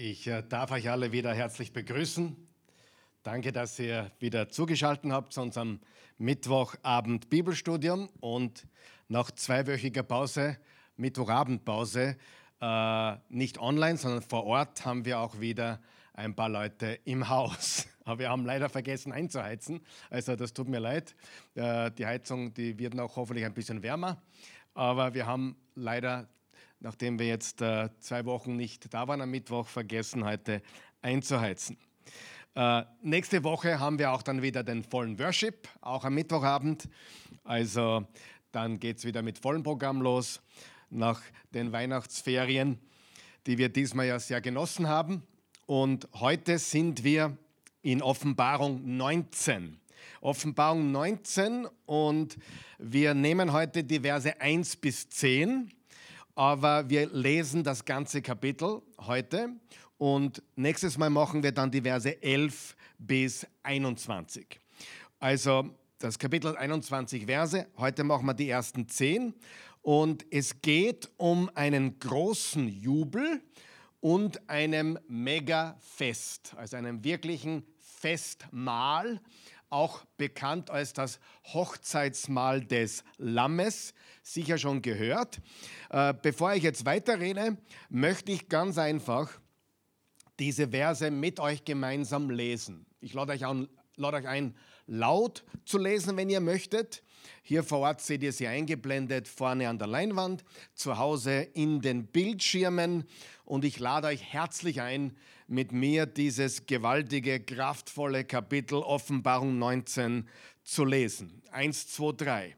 Ich äh, darf euch alle wieder herzlich begrüßen. Danke, dass ihr wieder zugeschaltet habt zu unserem Mittwochabend Bibelstudium und nach zweiwöchiger Pause, Mittwochabendpause, äh, nicht online, sondern vor Ort haben wir auch wieder ein paar Leute im Haus. Aber wir haben leider vergessen einzuheizen. Also das tut mir leid. Äh, die Heizung, die wird noch hoffentlich ein bisschen wärmer. Aber wir haben leider nachdem wir jetzt äh, zwei Wochen nicht da waren am Mittwoch, vergessen heute einzuheizen. Äh, nächste Woche haben wir auch dann wieder den vollen Worship, auch am Mittwochabend. Also dann geht es wieder mit vollem Programm los nach den Weihnachtsferien, die wir diesmal ja sehr genossen haben. Und heute sind wir in Offenbarung 19. Offenbarung 19 und wir nehmen heute die Verse 1 bis 10 aber wir lesen das ganze Kapitel heute und nächstes Mal machen wir dann die Verse 11 bis 21. Also das Kapitel 21 Verse, heute machen wir die ersten 10 und es geht um einen großen Jubel und einem Mega-Fest, also einem wirklichen Festmahl, auch bekannt als das Hochzeitsmahl des Lammes, sicher schon gehört. Äh, bevor ich jetzt weiterrede, möchte ich ganz einfach diese Verse mit euch gemeinsam lesen. Ich lade euch, an, lade euch ein, laut zu lesen, wenn ihr möchtet. Hier vor Ort seht ihr sie eingeblendet, vorne an der Leinwand, zu Hause in den Bildschirmen. Und ich lade euch herzlich ein, mit mir dieses gewaltige, kraftvolle Kapitel Offenbarung 19 zu lesen. Eins, zwei, drei.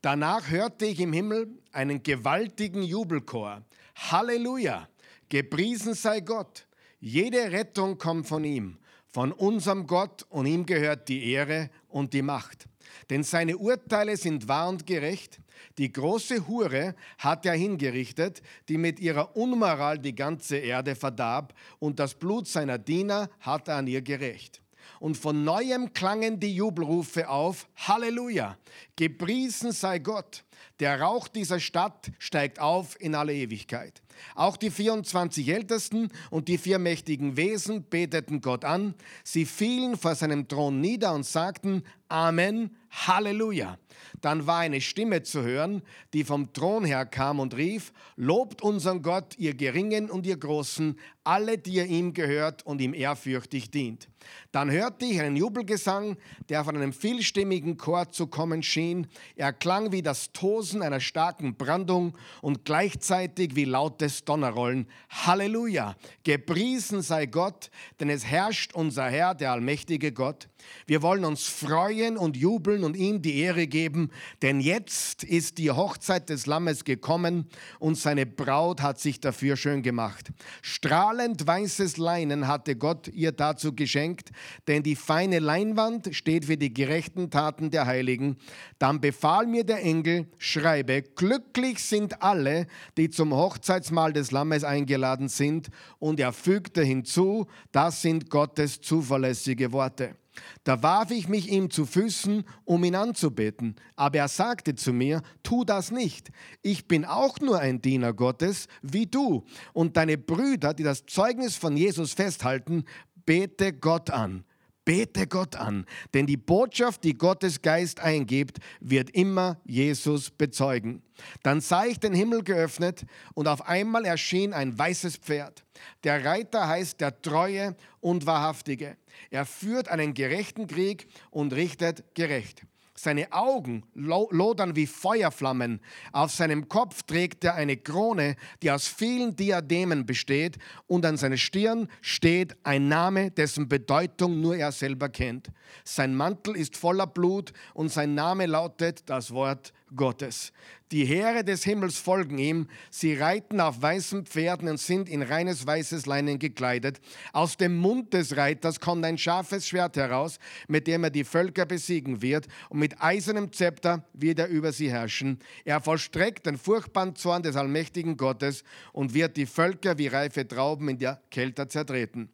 Danach hörte ich im Himmel einen gewaltigen Jubelchor. Halleluja! Gepriesen sei Gott! Jede Rettung kommt von ihm, von unserem Gott, und ihm gehört die Ehre und die Macht. Denn seine Urteile sind wahr und gerecht. Die große Hure hat er hingerichtet, die mit ihrer Unmoral die ganze Erde verdarb, und das Blut seiner Diener hat er an ihr gerecht. Und von neuem klangen die Jubelrufe auf, Halleluja, gepriesen sei Gott. Der Rauch dieser Stadt steigt auf in alle Ewigkeit. Auch die 24 Ältesten und die vier mächtigen Wesen beteten Gott an. Sie fielen vor seinem Thron nieder und sagten Amen, Halleluja. Dann war eine Stimme zu hören, die vom Thron her kam und rief, Lobt unseren Gott, ihr Geringen und ihr Großen, alle, die ihr ihm gehört und ihm ehrfürchtig dient. Dann hörte ich einen Jubelgesang, der von einem vielstimmigen Chor zu kommen schien. Er klang wie das Tosen einer starken Brandung und gleichzeitig wie lautes Donnerrollen. Halleluja! Gepriesen sei Gott, denn es herrscht unser Herr, der allmächtige Gott. Wir wollen uns freuen und jubeln und ihm die Ehre geben, denn jetzt ist die Hochzeit des Lammes gekommen und seine Braut hat sich dafür schön gemacht. Strahlend weißes Leinen hatte Gott ihr dazu geschenkt, denn die feine Leinwand steht für die gerechten Taten der Heiligen. Dann befahl mir der Engel, schreibe, glücklich sind alle, die zum Hochzeitsmahl des Lammes eingeladen sind. Und er fügte hinzu, das sind Gottes zuverlässige Worte. Da warf ich mich ihm zu Füßen, um ihn anzubeten. Aber er sagte zu mir, tu das nicht. Ich bin auch nur ein Diener Gottes, wie du. Und deine Brüder, die das Zeugnis von Jesus festhalten, bete Gott an. Bete Gott an, denn die Botschaft, die Gottes Geist eingibt, wird immer Jesus bezeugen. Dann sah ich den Himmel geöffnet und auf einmal erschien ein weißes Pferd. Der Reiter heißt der Treue und Wahrhaftige. Er führt einen gerechten Krieg und richtet gerecht. Seine Augen lodern wie Feuerflammen. Auf seinem Kopf trägt er eine Krone, die aus vielen Diademen besteht, und an seiner Stirn steht ein Name, dessen Bedeutung nur er selber kennt. Sein Mantel ist voller Blut und sein Name lautet das Wort Gottes. Die Heere des Himmels folgen ihm, sie reiten auf weißen Pferden und sind in reines weißes Leinen gekleidet. Aus dem Mund des Reiters kommt ein scharfes Schwert heraus, mit dem er die Völker besiegen wird, und mit eisernem Zepter wird er über sie herrschen. Er vollstreckt den furchtbaren Zorn des allmächtigen Gottes und wird die Völker wie reife Trauben in der Kälte zertreten.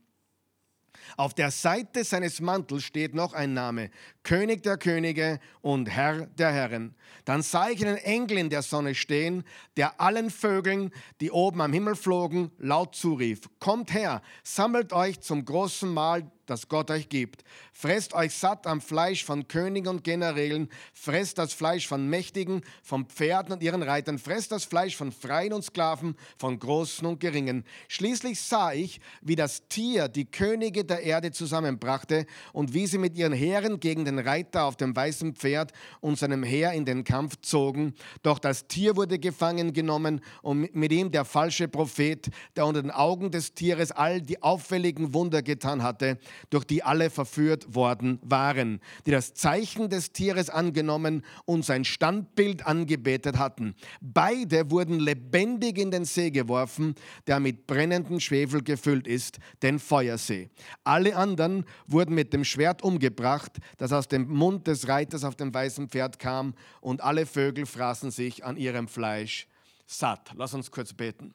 Auf der Seite seines Mantels steht noch ein Name, König der Könige und Herr der Herren. Dann sah ich einen Engel in der Sonne stehen, der allen Vögeln, die oben am Himmel flogen, laut zurief, Kommt her, sammelt euch zum großen Mahl das Gott euch gibt. Fresst euch satt am Fleisch von Königen und Generälen, fresst das Fleisch von Mächtigen, von Pferden und ihren Reitern, fresst das Fleisch von Freien und Sklaven, von Großen und Geringen. Schließlich sah ich, wie das Tier die Könige der Erde zusammenbrachte und wie sie mit ihren Heeren gegen den Reiter auf dem weißen Pferd und seinem Heer in den Kampf zogen. Doch das Tier wurde gefangen genommen und mit ihm der falsche Prophet, der unter den Augen des Tieres all die auffälligen Wunder getan hatte durch die alle verführt worden waren, die das Zeichen des Tieres angenommen und sein Standbild angebetet hatten. Beide wurden lebendig in den See geworfen, der mit brennendem Schwefel gefüllt ist, den Feuersee. Alle anderen wurden mit dem Schwert umgebracht, das aus dem Mund des Reiters auf dem weißen Pferd kam, und alle Vögel fraßen sich an ihrem Fleisch satt. Lass uns kurz beten.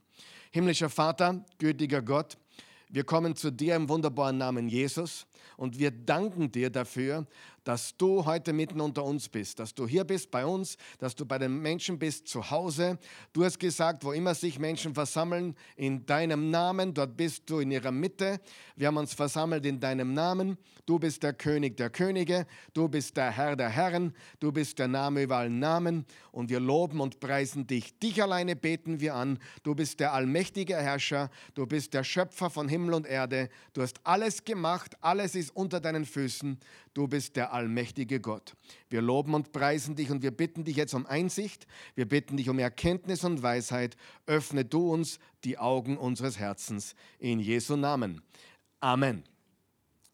Himmlischer Vater, gütiger Gott, wir kommen zu dir im wunderbaren Namen Jesus und wir danken dir dafür, dass du heute mitten unter uns bist, dass du hier bist bei uns, dass du bei den Menschen bist zu Hause. Du hast gesagt, wo immer sich Menschen versammeln, in deinem Namen, dort bist du in ihrer Mitte. Wir haben uns versammelt in deinem Namen. Du bist der König der Könige, du bist der Herr der Herren, du bist der Name über allen Namen und wir loben und preisen dich. Dich alleine beten wir an. Du bist der allmächtige Herrscher, du bist der Schöpfer von Himmel und Erde. Du hast alles gemacht, alles ist unter deinen Füßen. Du bist der allmächtige Gott. Wir loben und preisen dich und wir bitten dich jetzt um Einsicht. Wir bitten dich um Erkenntnis und Weisheit. Öffne du uns die Augen unseres Herzens. In Jesu Namen. Amen.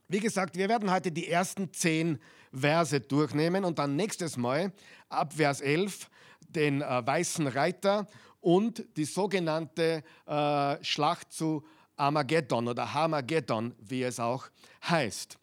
Wie gesagt, wir werden heute die ersten zehn Verse durchnehmen und dann nächstes Mal ab Vers 11 den äh, weißen Reiter und die sogenannte äh, Schlacht zu Armageddon oder Hamageddon, wie es auch heißt.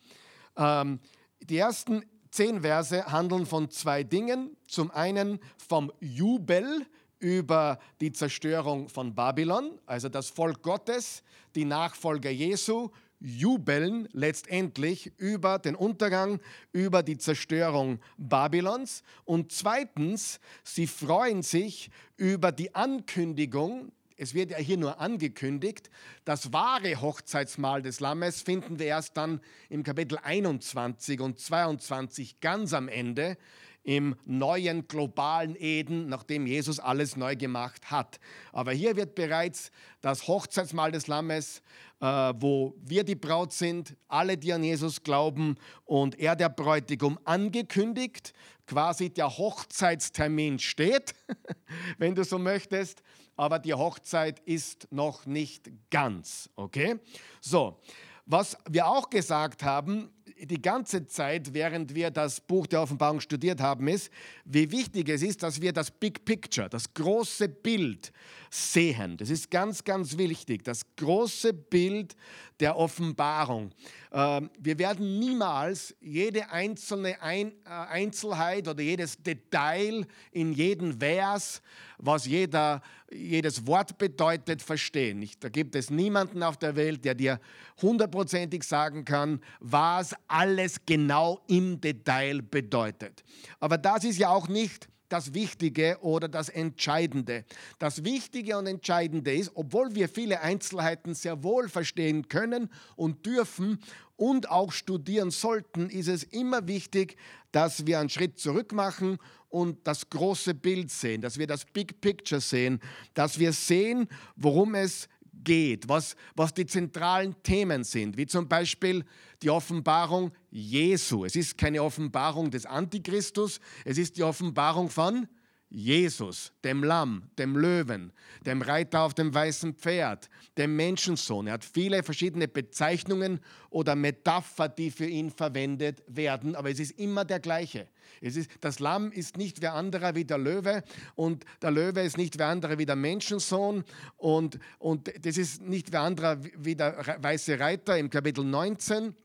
Ähm, die ersten zehn Verse handeln von zwei Dingen. Zum einen vom Jubel über die Zerstörung von Babylon, also das Volk Gottes, die Nachfolger Jesu, jubeln letztendlich über den Untergang, über die Zerstörung Babylons. Und zweitens, sie freuen sich über die Ankündigung es wird ja hier nur angekündigt, das wahre Hochzeitsmahl des Lammes finden wir erst dann im Kapitel 21 und 22 ganz am Ende im neuen globalen Eden, nachdem Jesus alles neu gemacht hat. Aber hier wird bereits das Hochzeitsmahl des Lammes, äh, wo wir die Braut sind, alle, die an Jesus glauben und er der Bräutigam angekündigt. Quasi der Hochzeitstermin steht, wenn du so möchtest aber die Hochzeit ist noch nicht ganz. Okay? So, was wir auch gesagt haben, die ganze Zeit, während wir das Buch der Offenbarung studiert haben, ist, wie wichtig es ist, dass wir das Big Picture, das große Bild sehen. Das ist ganz, ganz wichtig, das große Bild der Offenbarung. Ähm, wir werden niemals jede einzelne äh, Einzelheit oder jedes Detail in jedem Vers, was jeder, jedes Wort bedeutet, verstehen. Da gibt es niemanden auf der Welt, der dir hundertprozentig sagen kann, was alles genau im Detail bedeutet. Aber das ist ja auch nicht das Wichtige oder das Entscheidende. Das Wichtige und Entscheidende ist, obwohl wir viele Einzelheiten sehr wohl verstehen können und dürfen und auch studieren sollten, ist es immer wichtig, dass wir einen Schritt zurück machen und das große Bild sehen, dass wir das Big Picture sehen, dass wir sehen, worum es geht, was, was die zentralen Themen sind, wie zum Beispiel die Offenbarung Jesu. Es ist keine Offenbarung des Antichristus, es ist die Offenbarung von Jesus, dem Lamm, dem Löwen, dem Reiter auf dem weißen Pferd, dem Menschensohn. Er hat viele verschiedene Bezeichnungen oder Metapher, die für ihn verwendet werden, aber es ist immer der gleiche. Es ist, das Lamm ist nicht wer anderer wie der Löwe und der Löwe ist nicht wer anderer wie der Menschensohn und, und das ist nicht wer anderer wie der weiße Reiter im Kapitel 19.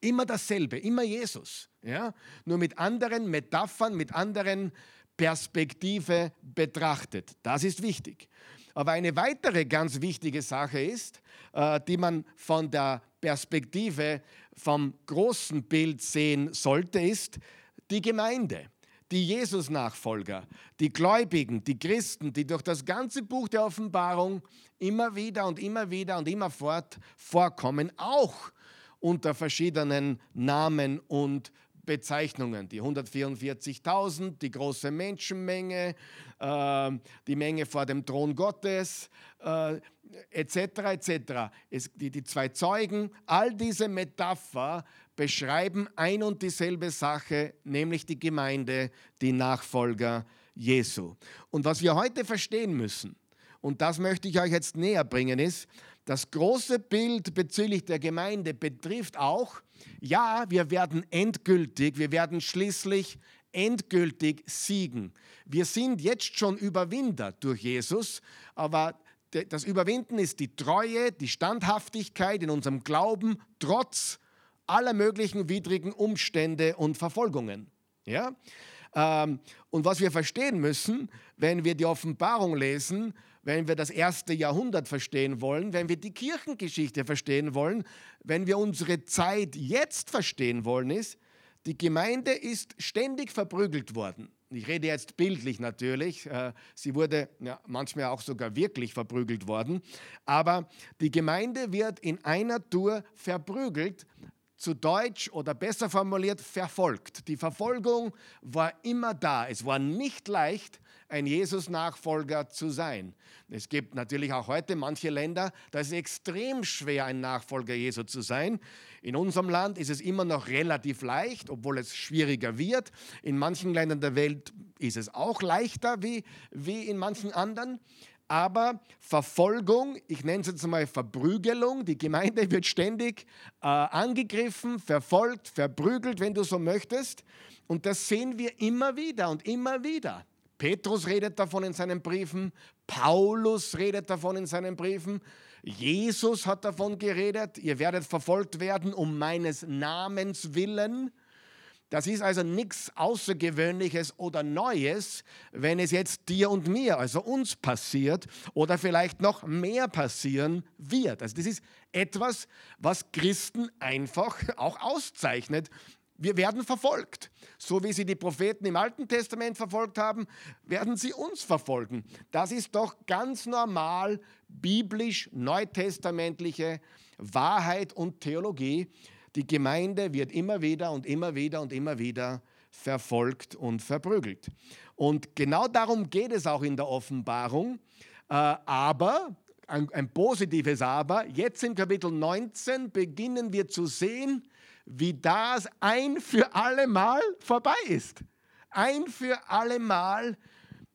Immer dasselbe, immer Jesus. Ja? Nur mit anderen Metaphern, mit anderen Perspektive betrachtet. Das ist wichtig. Aber eine weitere ganz wichtige Sache ist, äh, die man von der Perspektive vom großen Bild sehen sollte, ist die Gemeinde die Jesus-Nachfolger, die Gläubigen, die Christen, die durch das ganze Buch der Offenbarung immer wieder und immer wieder und immerfort vorkommen, auch unter verschiedenen Namen und Bezeichnungen. Die 144.000, die große Menschenmenge, äh, die Menge vor dem Thron Gottes, äh, etc. etc. Die, die zwei Zeugen, all diese Metapher beschreiben ein und dieselbe Sache, nämlich die Gemeinde, die Nachfolger Jesu. Und was wir heute verstehen müssen, und das möchte ich euch jetzt näher bringen, ist, das große Bild bezüglich der Gemeinde betrifft auch, ja, wir werden endgültig, wir werden schließlich endgültig siegen. Wir sind jetzt schon Überwinder durch Jesus, aber das Überwinden ist die Treue, die Standhaftigkeit in unserem Glauben, trotz aller möglichen widrigen Umstände und Verfolgungen. Ja? Ähm, und was wir verstehen müssen, wenn wir die Offenbarung lesen, wenn wir das erste Jahrhundert verstehen wollen, wenn wir die Kirchengeschichte verstehen wollen, wenn wir unsere Zeit jetzt verstehen wollen, ist, die Gemeinde ist ständig verprügelt worden. Ich rede jetzt bildlich natürlich. Äh, sie wurde ja, manchmal auch sogar wirklich verprügelt worden. Aber die Gemeinde wird in einer Tour verprügelt, zu Deutsch oder besser formuliert verfolgt. Die Verfolgung war immer da. Es war nicht leicht, ein Jesus-Nachfolger zu sein. Es gibt natürlich auch heute manche Länder, da ist es extrem schwer, ein Nachfolger Jesu zu sein. In unserem Land ist es immer noch relativ leicht, obwohl es schwieriger wird. In manchen Ländern der Welt ist es auch leichter wie, wie in manchen anderen. Aber Verfolgung, ich nenne es jetzt mal Verprügelung, die Gemeinde wird ständig äh, angegriffen, verfolgt, verprügelt, wenn du so möchtest. Und das sehen wir immer wieder und immer wieder. Petrus redet davon in seinen Briefen, Paulus redet davon in seinen Briefen, Jesus hat davon geredet, ihr werdet verfolgt werden um meines Namens willen. Das ist also nichts Außergewöhnliches oder Neues, wenn es jetzt dir und mir, also uns passiert oder vielleicht noch mehr passieren wird. Also das ist etwas, was Christen einfach auch auszeichnet. Wir werden verfolgt. So wie sie die Propheten im Alten Testament verfolgt haben, werden sie uns verfolgen. Das ist doch ganz normal biblisch neutestamentliche Wahrheit und Theologie. Die Gemeinde wird immer wieder und immer wieder und immer wieder verfolgt und verprügelt. Und genau darum geht es auch in der Offenbarung. Äh, aber, ein, ein positives Aber, jetzt im Kapitel 19 beginnen wir zu sehen, wie das ein für alle Mal vorbei ist. Ein für alle Mal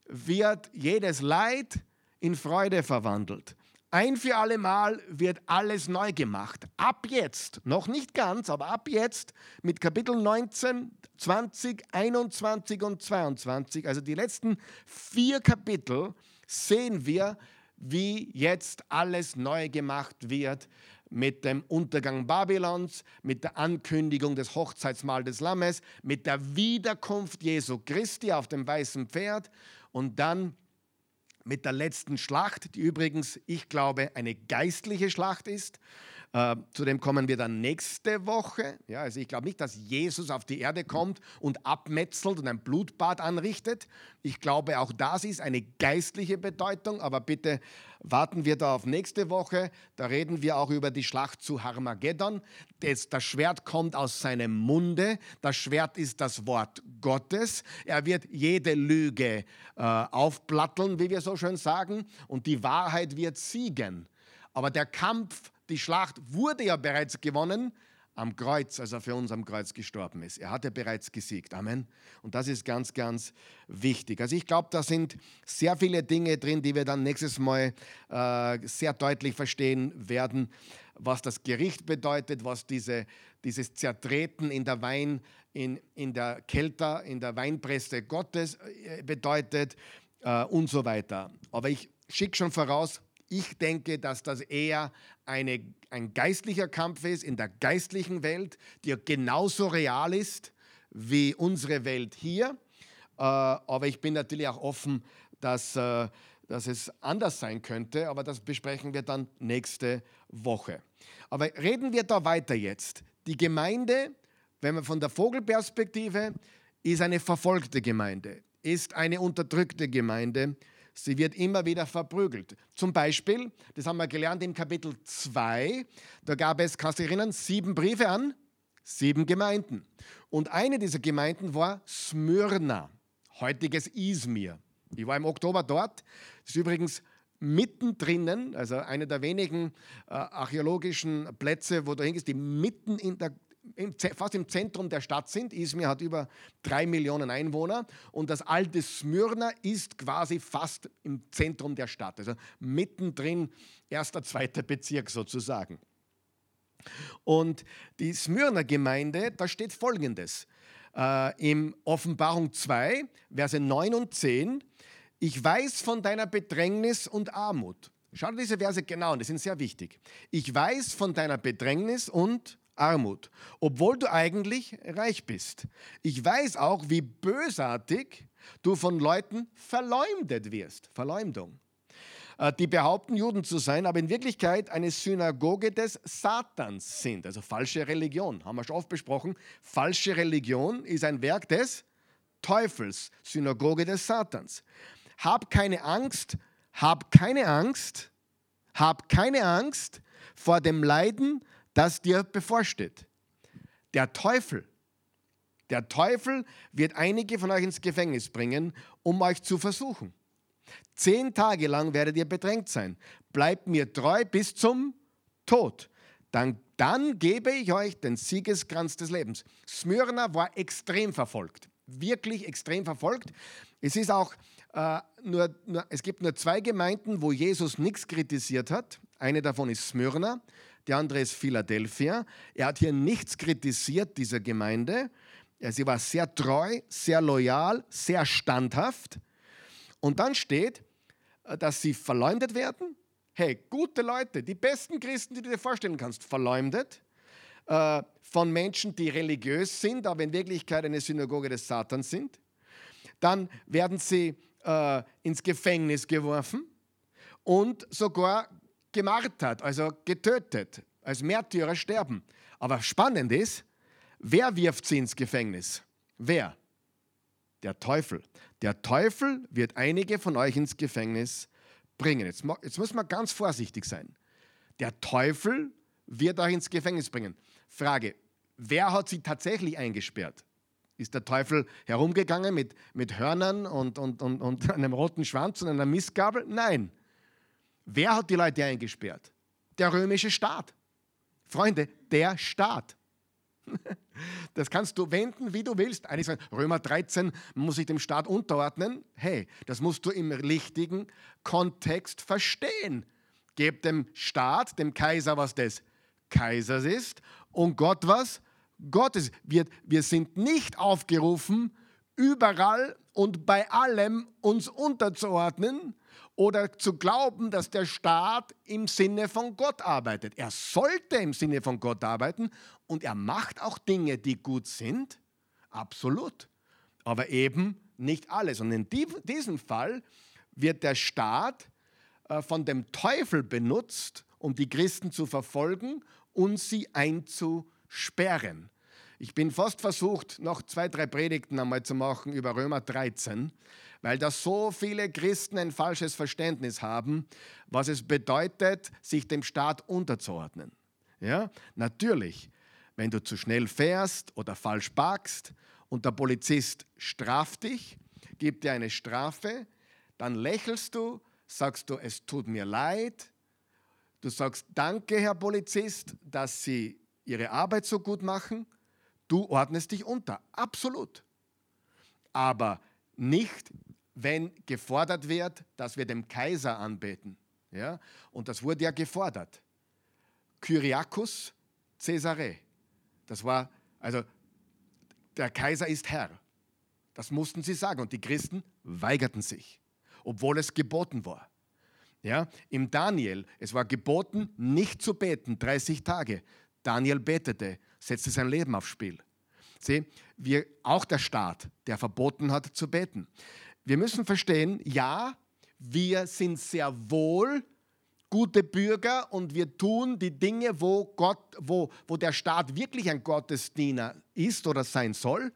wird jedes Leid in Freude verwandelt. Ein für alle Mal wird alles neu gemacht. Ab jetzt, noch nicht ganz, aber ab jetzt mit Kapitel 19, 20, 21 und 22, also die letzten vier Kapitel, sehen wir, wie jetzt alles neu gemacht wird mit dem Untergang Babylons, mit der Ankündigung des Hochzeitsmahl des Lammes, mit der Wiederkunft Jesu Christi auf dem weißen Pferd und dann mit der letzten Schlacht, die übrigens, ich glaube, eine geistliche Schlacht ist. Äh, zu dem kommen wir dann nächste Woche. Ja, also ich glaube nicht, dass Jesus auf die Erde kommt und abmetzelt und ein Blutbad anrichtet. Ich glaube, auch das ist eine geistliche Bedeutung, aber bitte warten wir da auf nächste Woche. Da reden wir auch über die Schlacht zu Harmageddon. Das, das Schwert kommt aus seinem Munde. Das Schwert ist das Wort Gottes. Er wird jede Lüge äh, aufplatteln, wie wir so schön sagen, und die Wahrheit wird siegen. Aber der Kampf die Schlacht wurde ja bereits gewonnen am Kreuz, als er für uns am Kreuz gestorben ist. Er hat ja bereits gesiegt. Amen. Und das ist ganz, ganz wichtig. Also ich glaube, da sind sehr viele Dinge drin, die wir dann nächstes Mal äh, sehr deutlich verstehen werden, was das Gericht bedeutet, was diese, dieses Zertreten in der Wein, in, in der Kälte, in der Weinpresse Gottes äh, bedeutet äh, und so weiter. Aber ich schicke schon voraus, ich denke, dass das eher eine, ein geistlicher Kampf ist in der geistlichen Welt, die genauso real ist wie unsere Welt hier. Äh, aber ich bin natürlich auch offen, dass, äh, dass es anders sein könnte, aber das besprechen wir dann nächste Woche. Aber reden wir da weiter jetzt. Die Gemeinde, wenn man von der Vogelperspektive, ist eine verfolgte Gemeinde, ist eine unterdrückte Gemeinde. Sie wird immer wieder verprügelt. Zum Beispiel, das haben wir gelernt im Kapitel 2, da gab es, kannst du dich erinnern, sieben Briefe an sieben Gemeinden. Und eine dieser Gemeinden war Smyrna, heutiges Izmir. Ich war im Oktober dort. Das ist übrigens mittendrin, also einer der wenigen äh, archäologischen Plätze, wo du hingehst, die mitten in der im, fast im Zentrum der Stadt sind. Izmir hat über drei Millionen Einwohner und das alte Smyrna ist quasi fast im Zentrum der Stadt, also mittendrin, erster, zweiter Bezirk sozusagen. Und die Smyrner Gemeinde, da steht folgendes: äh, im Offenbarung 2, Verse 9 und 10. Ich weiß von deiner Bedrängnis und Armut. Schau dir diese Verse genau an, die sind sehr wichtig. Ich weiß von deiner Bedrängnis und Armut, obwohl du eigentlich reich bist. Ich weiß auch, wie bösartig du von Leuten verleumdet wirst. Verleumdung. Äh, die behaupten, Juden zu sein, aber in Wirklichkeit eine Synagoge des Satans sind. Also falsche Religion, haben wir schon oft besprochen. Falsche Religion ist ein Werk des Teufels, Synagoge des Satans. Hab keine Angst, hab keine Angst, hab keine Angst vor dem Leiden, das dir bevorsteht. Der Teufel, der Teufel wird einige von euch ins Gefängnis bringen, um euch zu versuchen. Zehn Tage lang werdet ihr bedrängt sein. Bleibt mir treu bis zum Tod. Dann, dann gebe ich euch den Siegeskranz des Lebens. Smyrna war extrem verfolgt. Wirklich extrem verfolgt. Es ist auch äh, nur, nur, es gibt nur zwei Gemeinden, wo Jesus nichts kritisiert hat. Eine davon ist Smyrna, die andere ist Philadelphia. Er hat hier nichts kritisiert, dieser Gemeinde. Sie war sehr treu, sehr loyal, sehr standhaft. Und dann steht, äh, dass sie verleumdet werden. Hey, gute Leute, die besten Christen, die du dir vorstellen kannst, verleumdet äh, von Menschen, die religiös sind, aber in Wirklichkeit eine Synagoge des Satans sind. Dann werden sie äh, ins Gefängnis geworfen und sogar gemartert, also getötet, als Märtyrer sterben. Aber spannend ist, wer wirft sie ins Gefängnis? Wer? Der Teufel. Der Teufel wird einige von euch ins Gefängnis bringen. Jetzt, jetzt muss man ganz vorsichtig sein. Der Teufel wird euch ins Gefängnis bringen. Frage, wer hat sie tatsächlich eingesperrt? Ist der Teufel herumgegangen mit, mit Hörnern und, und, und, und einem roten Schwanz und einer Mistgabel? Nein. Wer hat die Leute eingesperrt? Der römische Staat. Freunde, der Staat. Das kannst du wenden, wie du willst. Einige sagen, Römer 13 muss sich dem Staat unterordnen. Hey, das musst du im richtigen Kontext verstehen. Gebt dem Staat, dem Kaiser, was des Kaisers ist und Gott was Gottes. Wir, wir sind nicht aufgerufen, überall und bei allem uns unterzuordnen, oder zu glauben, dass der Staat im Sinne von Gott arbeitet. Er sollte im Sinne von Gott arbeiten und er macht auch Dinge, die gut sind, absolut, aber eben nicht alles. Und in diesem Fall wird der Staat äh, von dem Teufel benutzt, um die Christen zu verfolgen und sie einzusperren. Ich bin fast versucht, noch zwei, drei Predigten einmal zu machen über Römer 13, weil da so viele Christen ein falsches Verständnis haben, was es bedeutet, sich dem Staat unterzuordnen. Ja, natürlich, wenn du zu schnell fährst oder falsch parkst und der Polizist straft dich, gibt dir eine Strafe, dann lächelst du, sagst du, es tut mir leid, du sagst, danke, Herr Polizist, dass Sie Ihre Arbeit so gut machen, du ordnest dich unter, absolut. Aber nicht wenn gefordert wird, dass wir dem Kaiser anbeten. Ja? Und das wurde ja gefordert. Kyriakus Caesare. Das war, also der Kaiser ist Herr. Das mussten sie sagen. Und die Christen weigerten sich, obwohl es geboten war. Ja, Im Daniel, es war geboten, nicht zu beten, 30 Tage. Daniel betete, setzte sein Leben aufs Spiel. Sieh, wir, auch der Staat, der verboten hat zu beten. Wir müssen verstehen, ja, wir sind sehr wohl gute Bürger und wir tun die Dinge, wo, Gott, wo, wo der Staat wirklich ein Gottesdiener ist oder sein soll.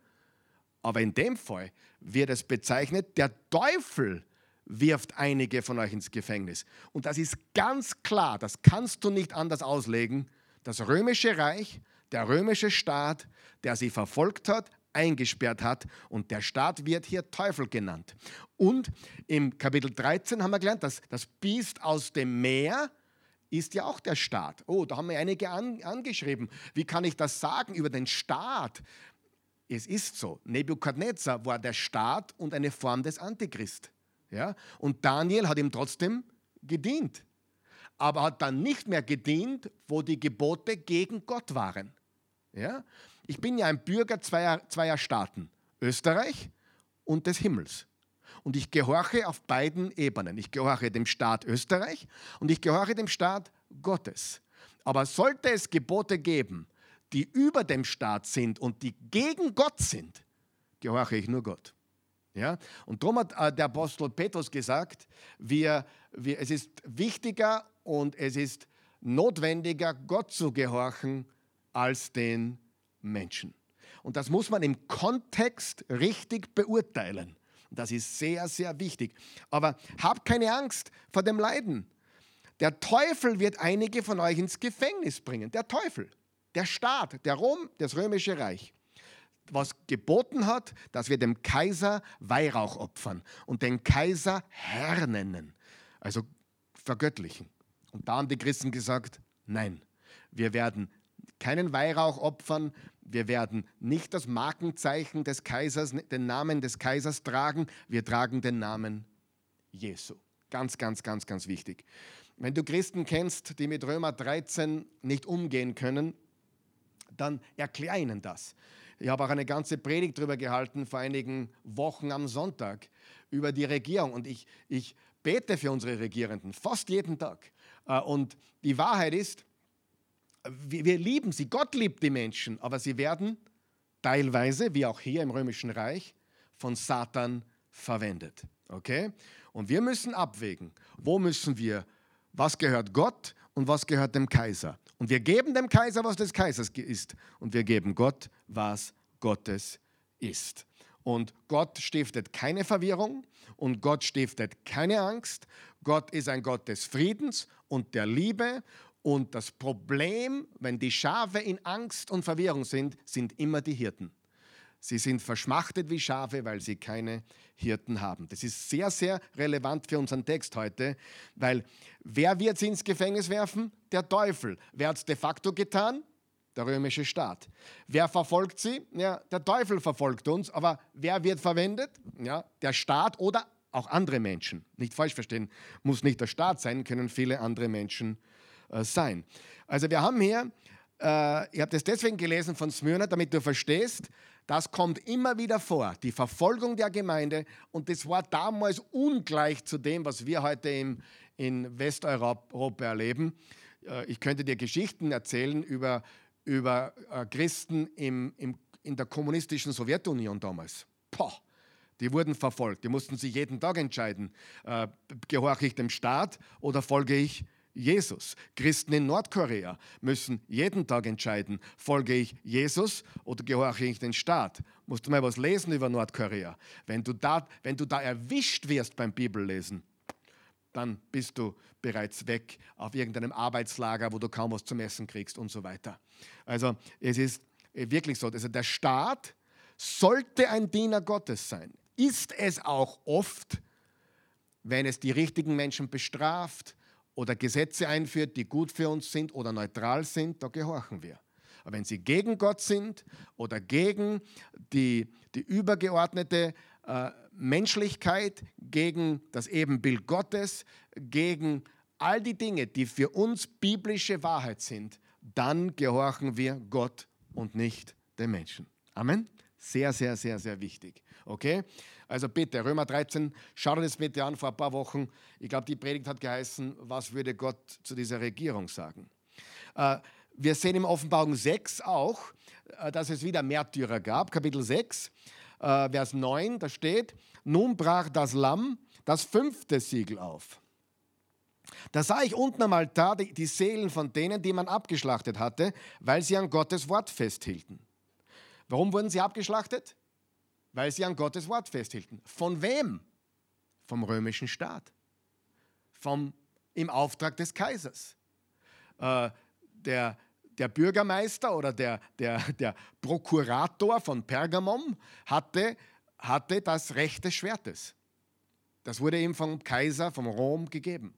Aber in dem Fall wird es bezeichnet, der Teufel wirft einige von euch ins Gefängnis. Und das ist ganz klar, das kannst du nicht anders auslegen. Das römische Reich, der römische Staat, der sie verfolgt hat, eingesperrt hat und der Staat wird hier Teufel genannt. Und im Kapitel 13 haben wir gelernt, dass das Biest aus dem Meer ist ja auch der Staat. Oh, da haben wir einige an, angeschrieben. Wie kann ich das sagen über den Staat? Es ist so, Nebukadnezar war der Staat und eine Form des Antichrist. Ja? Und Daniel hat ihm trotzdem gedient. Aber hat dann nicht mehr gedient, wo die Gebote gegen Gott waren. Ja? Ich bin ja ein Bürger zweier, zweier Staaten, Österreich und des Himmels. Und ich gehorche auf beiden Ebenen. Ich gehorche dem Staat Österreich und ich gehorche dem Staat Gottes. Aber sollte es Gebote geben, die über dem Staat sind und die gegen Gott sind, gehorche ich nur Gott. Ja? Und darum hat äh, der Apostel Petrus gesagt, wir, wir, es ist wichtiger und es ist notwendiger, Gott zu gehorchen, als den Menschen. Und das muss man im Kontext richtig beurteilen. Das ist sehr, sehr wichtig. Aber habt keine Angst vor dem Leiden. Der Teufel wird einige von euch ins Gefängnis bringen. Der Teufel, der Staat, der Rom, das römische Reich was geboten hat, dass wir dem Kaiser Weihrauch opfern und den Kaiser Herr nennen, also vergöttlichen. Und da haben die Christen gesagt, nein, wir werden keinen Weihrauch opfern, wir werden nicht das Markenzeichen des Kaisers, den Namen des Kaisers tragen, wir tragen den Namen Jesu. Ganz, ganz, ganz, ganz wichtig. Wenn du Christen kennst, die mit Römer 13 nicht umgehen können, dann erklär ihnen das. Ich habe auch eine ganze Predigt darüber gehalten vor einigen Wochen am Sonntag über die Regierung. Und ich, ich bete für unsere Regierenden fast jeden Tag. Äh, und die Wahrheit ist, wir lieben sie. Gott liebt die Menschen, aber sie werden teilweise, wie auch hier im Römischen Reich, von Satan verwendet. Okay? Und wir müssen abwägen, wo müssen wir, was gehört Gott und was gehört dem Kaiser. Und wir geben dem Kaiser, was des Kaisers ist. Und wir geben Gott, was Gottes ist. Und Gott stiftet keine Verwirrung und Gott stiftet keine Angst. Gott ist ein Gott des Friedens und der Liebe. Und das Problem, wenn die Schafe in Angst und Verwirrung sind, sind immer die Hirten. Sie sind verschmachtet wie Schafe, weil sie keine Hirten haben. Das ist sehr, sehr relevant für unseren Text heute, weil wer wird sie ins Gefängnis werfen? Der Teufel. Wer hat es de facto getan? Der römische Staat. Wer verfolgt sie? Ja, der Teufel verfolgt uns, aber wer wird verwendet? Ja, der Staat oder auch andere Menschen. Nicht falsch verstehen, muss nicht der Staat sein, können viele andere Menschen äh, sein. Also wir haben hier, äh, ich habe das deswegen gelesen von Smyrna, damit du verstehst, das kommt immer wieder vor, die Verfolgung der Gemeinde. Und das war damals ungleich zu dem, was wir heute im, in Westeuropa erleben. Äh, ich könnte dir Geschichten erzählen über, über äh, Christen im, im, in der kommunistischen Sowjetunion damals. Poh, die wurden verfolgt. Die mussten sich jeden Tag entscheiden, äh, gehorche ich dem Staat oder folge ich Jesus. Christen in Nordkorea müssen jeden Tag entscheiden, folge ich Jesus oder gehorche ich den Staat. Musst du mal was lesen über Nordkorea. Wenn du da, wenn du da erwischt wirst beim Bibellesen, dann bist du bereits weg auf irgendeinem Arbeitslager, wo du kaum was zum Essen kriegst und so weiter. Also es ist wirklich so, also der Staat sollte ein Diener Gottes sein. Ist es auch oft, wenn es die richtigen Menschen bestraft, oder Gesetze einführt, die gut für uns sind oder neutral sind, da gehorchen wir. Aber wenn sie gegen Gott sind oder gegen die, die übergeordnete äh, Menschlichkeit, gegen das Ebenbild Gottes, gegen all die Dinge, die für uns biblische Wahrheit sind, dann gehorchen wir Gott und nicht den Menschen. Amen. Sehr, sehr, sehr, sehr wichtig. Okay? Also bitte, Römer 13, schau dir das bitte an vor ein paar Wochen. Ich glaube, die Predigt hat geheißen, was würde Gott zu dieser Regierung sagen? Äh, wir sehen im Offenbarung 6 auch, äh, dass es wieder Märtyrer gab. Kapitel 6, äh, Vers 9, da steht, nun brach das Lamm das fünfte Siegel auf. Da sah ich unten am Altar die, die Seelen von denen, die man abgeschlachtet hatte, weil sie an Gottes Wort festhielten. Warum wurden sie abgeschlachtet? Weil sie an Gottes Wort festhielten. Von wem? Vom römischen Staat. Vom, Im Auftrag des Kaisers. Äh, der, der Bürgermeister oder der, der, der Prokurator von Pergamon hatte, hatte das Recht des Schwertes. Das wurde ihm vom Kaiser, vom Rom gegeben.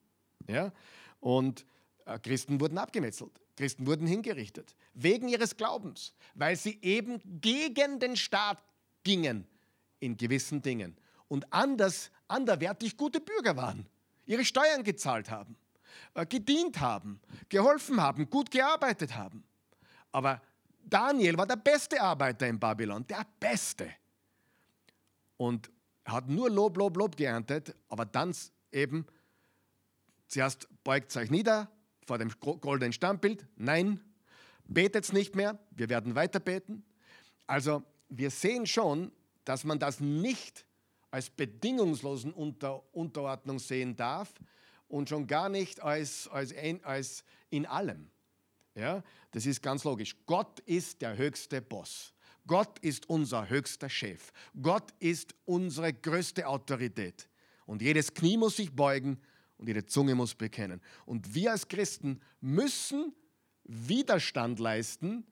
Ja? Und äh, Christen wurden abgemetzelt. Christen wurden hingerichtet. Wegen ihres Glaubens. Weil sie eben gegen den Staat gingen in gewissen Dingen. Und anders, anderwertig gute Bürger waren. Ihre Steuern gezahlt haben. Äh, gedient haben. Geholfen haben. Gut gearbeitet haben. Aber Daniel war der beste Arbeiter in Babylon. Der beste. Und hat nur Lob, Lob, Lob geerntet. Aber dann eben Zuerst beugt euch nieder vor dem goldenen Stammbild. Nein, betet nicht mehr. Wir werden weiter beten. Also wir sehen schon, dass man das nicht als bedingungslosen Unter Unterordnung sehen darf und schon gar nicht als, als, als in allem. Ja, das ist ganz logisch. Gott ist der höchste Boss. Gott ist unser höchster Chef. Gott ist unsere größte Autorität. Und jedes Knie muss sich beugen und ihre Zunge muss bekennen. Und wir als Christen müssen Widerstand leisten,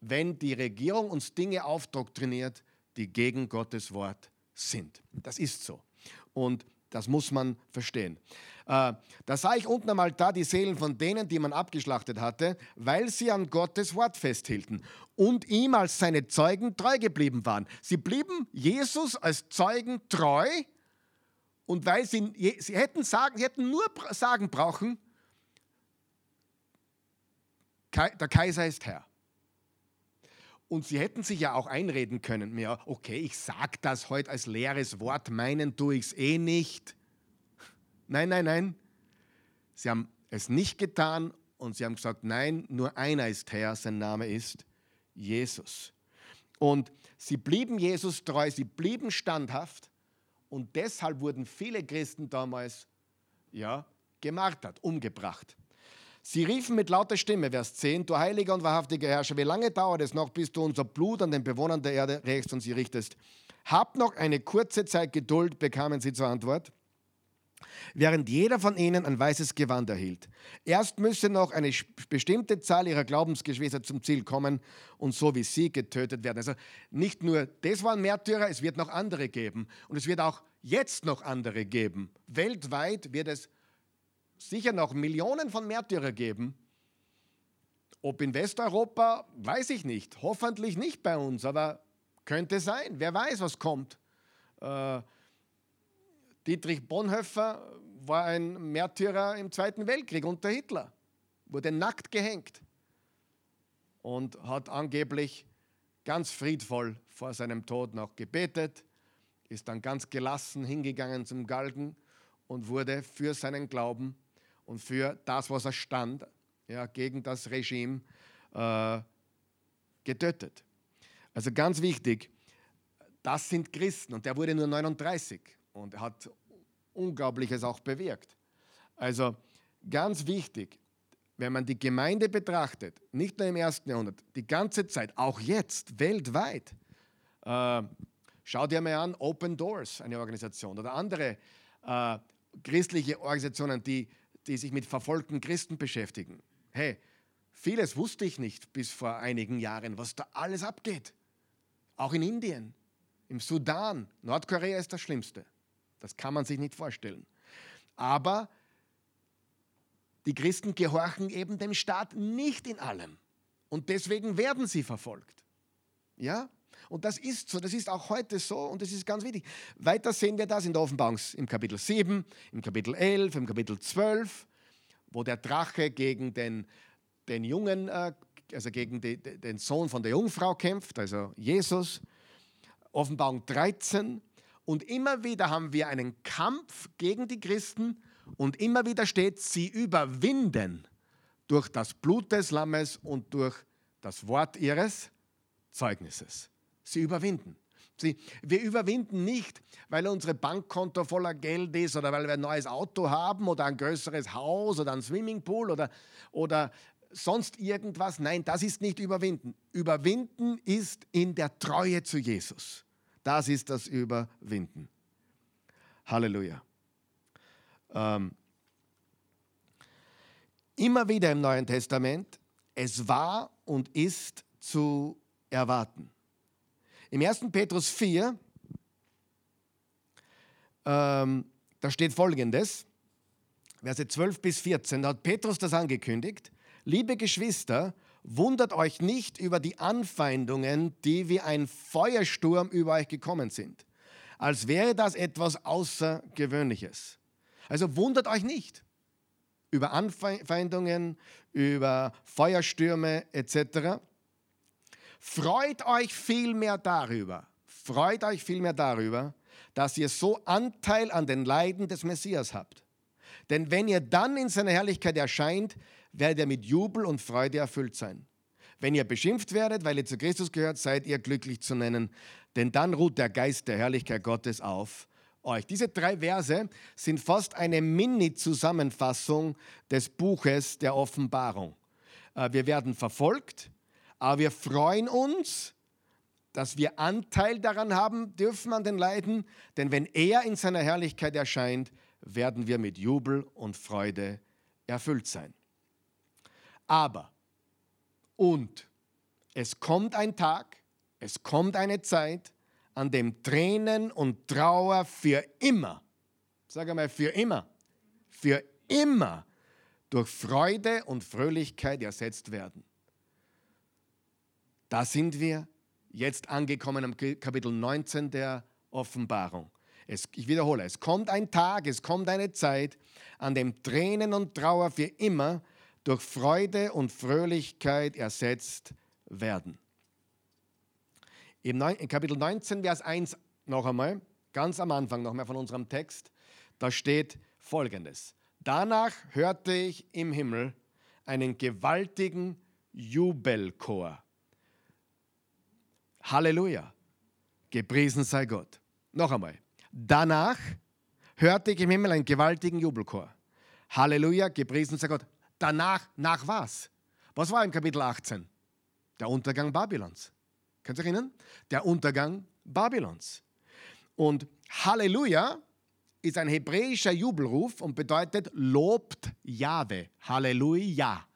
wenn die Regierung uns Dinge aufdoktriniert, die gegen Gottes Wort sind. Das ist so. Und das muss man verstehen. Äh, da sah ich unten am Altar die Seelen von denen, die man abgeschlachtet hatte, weil sie an Gottes Wort festhielten und ihm als seine Zeugen treu geblieben waren. Sie blieben Jesus als Zeugen treu und weil sie, sie hätten sagen, sie hätten nur sagen brauchen, der Kaiser ist Herr. Und sie hätten sich ja auch einreden können, ja, okay, ich sage das heute als leeres Wort, meinen tue ich es eh nicht. Nein, nein, nein. Sie haben es nicht getan und sie haben gesagt, nein, nur einer ist Herr, sein Name ist Jesus. Und sie blieben Jesus treu, sie blieben standhaft und deshalb wurden viele Christen damals ja, gemartert, umgebracht. Sie riefen mit lauter Stimme, Vers 10, du heiliger und wahrhaftiger Herrscher, wie lange dauert es noch, bis du unser Blut an den Bewohnern der Erde rächst und sie richtest? Habt noch eine kurze Zeit Geduld, bekamen sie zur Antwort während jeder von ihnen ein weißes Gewand erhielt. Erst müsse noch eine bestimmte Zahl ihrer Glaubensgeschwister zum Ziel kommen und so wie sie getötet werden. Also nicht nur das waren Märtyrer, es wird noch andere geben und es wird auch jetzt noch andere geben. Weltweit wird es sicher noch Millionen von Märtyrer geben. Ob in Westeuropa, weiß ich nicht. Hoffentlich nicht bei uns, aber könnte sein. Wer weiß, was kommt. Äh, Dietrich Bonhoeffer war ein Märtyrer im Zweiten Weltkrieg unter Hitler, wurde nackt gehängt und hat angeblich ganz friedvoll vor seinem Tod noch gebetet, ist dann ganz gelassen hingegangen zum Galgen und wurde für seinen Glauben und für das, was er stand, ja, gegen das Regime äh, getötet. Also ganz wichtig, das sind Christen und der wurde nur 39 und hat Unglaubliches auch bewirkt. Also ganz wichtig, wenn man die Gemeinde betrachtet, nicht nur im ersten Jahrhundert, die ganze Zeit, auch jetzt, weltweit, äh, schau dir mal an, Open Doors, eine Organisation, oder andere äh, christliche Organisationen, die, die sich mit verfolgten Christen beschäftigen. Hey, vieles wusste ich nicht bis vor einigen Jahren, was da alles abgeht. Auch in Indien, im Sudan, Nordkorea ist das Schlimmste. Das kann man sich nicht vorstellen. Aber die Christen gehorchen eben dem Staat nicht in allem. Und deswegen werden sie verfolgt. Ja? Und das ist so, das ist auch heute so und das ist ganz wichtig. Weiter sehen wir das in der Offenbarung im Kapitel 7, im Kapitel 11, im Kapitel 12, wo der Drache gegen den, den Jungen, äh, also gegen die, den Sohn von der Jungfrau kämpft, also Jesus. Offenbarung 13, und immer wieder haben wir einen Kampf gegen die Christen und immer wieder steht, sie überwinden durch das Blut des Lammes und durch das Wort ihres Zeugnisses. Sie überwinden. Sie, wir überwinden nicht, weil unsere Bankkonto voller Geld ist oder weil wir ein neues Auto haben oder ein größeres Haus oder ein Swimmingpool oder, oder sonst irgendwas. Nein, das ist nicht überwinden. Überwinden ist in der Treue zu Jesus. Das ist das Überwinden. Halleluja. Ähm, immer wieder im Neuen Testament, es war und ist zu erwarten. Im 1. Petrus 4, ähm, da steht folgendes, Verse 12 bis 14, da hat Petrus das angekündigt. Liebe Geschwister, wundert euch nicht über die Anfeindungen, die wie ein Feuersturm über euch gekommen sind, als wäre das etwas Außergewöhnliches. Also wundert euch nicht über Anfeindungen, über Feuerstürme etc. Freut euch vielmehr darüber, freut euch vielmehr darüber, dass ihr so Anteil an den Leiden des Messias habt. Denn wenn ihr dann in seiner Herrlichkeit erscheint, werdet ihr mit Jubel und Freude erfüllt sein. Wenn ihr beschimpft werdet, weil ihr zu Christus gehört, seid ihr glücklich zu nennen, denn dann ruht der Geist der Herrlichkeit Gottes auf euch. Diese drei Verse sind fast eine Mini-Zusammenfassung des Buches der Offenbarung. Äh, wir werden verfolgt, aber wir freuen uns, dass wir Anteil daran haben dürfen an den Leiden, denn wenn er in seiner Herrlichkeit erscheint, werden wir mit Jubel und Freude erfüllt sein. Aber, und, es kommt ein Tag, es kommt eine Zeit, an dem Tränen und Trauer für immer, sag einmal für immer, für immer durch Freude und Fröhlichkeit ersetzt werden. Da sind wir jetzt angekommen am Kapitel 19 der Offenbarung. Es, ich wiederhole, es kommt ein Tag, es kommt eine Zeit, an dem Tränen und Trauer für immer durch Freude und Fröhlichkeit ersetzt werden. Im Kapitel 19, Vers 1 noch einmal, ganz am Anfang noch mal von unserem Text, da steht folgendes. Danach hörte ich im Himmel einen gewaltigen Jubelchor. Halleluja. Gepriesen sei Gott. Noch einmal. Danach hörte ich im Himmel einen gewaltigen Jubelchor. Halleluja, gepriesen sei Gott. Danach, nach was? Was war im Kapitel 18? Der Untergang Babylons. Könnt ihr erinnern? Der Untergang Babylons. Und Halleluja ist ein hebräischer Jubelruf und bedeutet lobt Jahwe. Halleluja.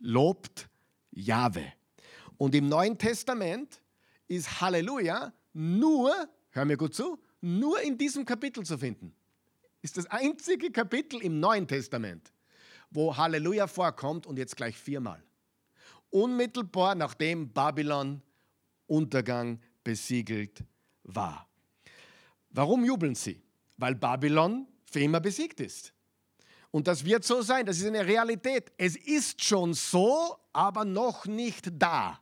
Lobt Jahwe. Und im Neuen Testament ist Halleluja nur, hör mir gut zu, nur in diesem Kapitel zu finden. Ist das einzige Kapitel im Neuen Testament, wo Halleluja vorkommt und jetzt gleich viermal. Unmittelbar nachdem Babylon Untergang besiegelt war. Warum jubeln sie? Weil Babylon für immer besiegt ist. Und das wird so sein, das ist eine Realität. Es ist schon so, aber noch nicht da.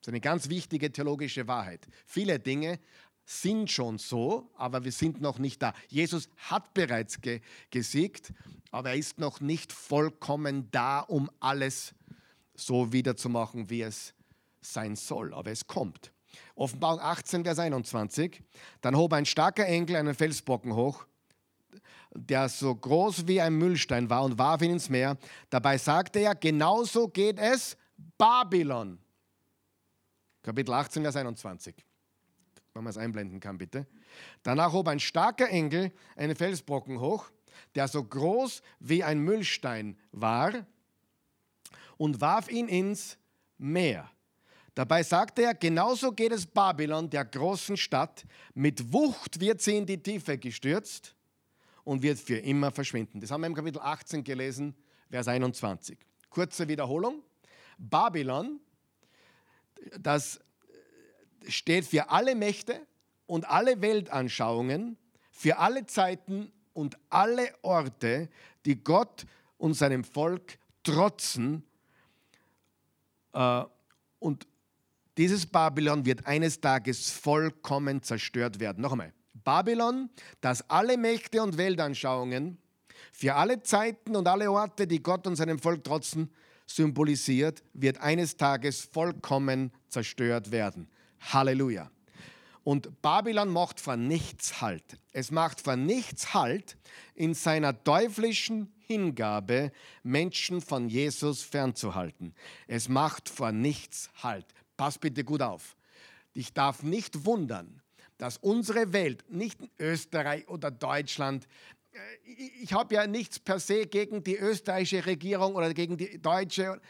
Das ist eine ganz wichtige theologische Wahrheit. Viele Dinge sind schon so, aber wir sind noch nicht da. Jesus hat bereits ge gesiegt, aber er ist noch nicht vollkommen da, um alles so wiederzumachen, wie es sein soll, aber es kommt. Offenbarung 18, Vers 21. Dann hob ein starker Engel einen Felsbrocken hoch, der so groß wie ein Müllstein war und warf ihn ins Meer. Dabei sagte er, genauso geht es Babylon. Kapitel 18, Vers 21. Wenn man es einblenden kann, bitte. Danach hob ein starker Engel einen Felsbrocken hoch, der so groß wie ein Müllstein war, und warf ihn ins Meer. Dabei sagte er, genauso geht es Babylon, der großen Stadt. Mit Wucht wird sie in die Tiefe gestürzt und wird für immer verschwinden. Das haben wir im Kapitel 18 gelesen, Vers 21. Kurze Wiederholung. Babylon, das steht für alle Mächte und alle Weltanschauungen, für alle Zeiten und alle Orte, die Gott und seinem Volk trotzen äh, und dieses Babylon wird eines Tages vollkommen zerstört werden. Noch einmal. Babylon, das alle Mächte und Weltanschauungen für alle Zeiten und alle Orte, die Gott und seinem Volk trotzen, symbolisiert, wird eines Tages vollkommen zerstört werden. Halleluja. Und Babylon macht vor nichts Halt. Es macht vor nichts Halt in seiner teuflischen Hingabe, Menschen von Jesus fernzuhalten. Es macht vor nichts Halt. Pass bitte gut auf. Ich darf nicht wundern, dass unsere Welt, nicht Österreich oder Deutschland, äh, ich habe ja nichts per se gegen die österreichische Regierung oder gegen die deutsche.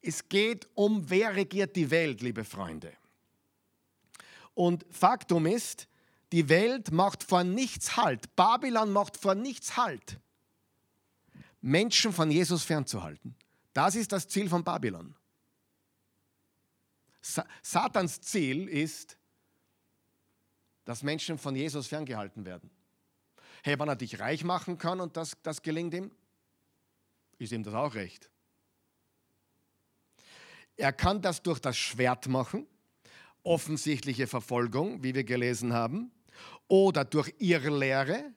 Es geht um, wer regiert die Welt, liebe Freunde. Und Faktum ist, die Welt macht vor nichts Halt. Babylon macht vor nichts Halt. Menschen von Jesus fernzuhalten. Das ist das Ziel von Babylon. Satans Ziel ist, dass Menschen von Jesus ferngehalten werden. Hey, wenn er dich reich machen kann und das, das gelingt ihm, ist ihm das auch recht. Er kann das durch das Schwert machen, offensichtliche Verfolgung, wie wir gelesen haben, oder durch Irrlehre,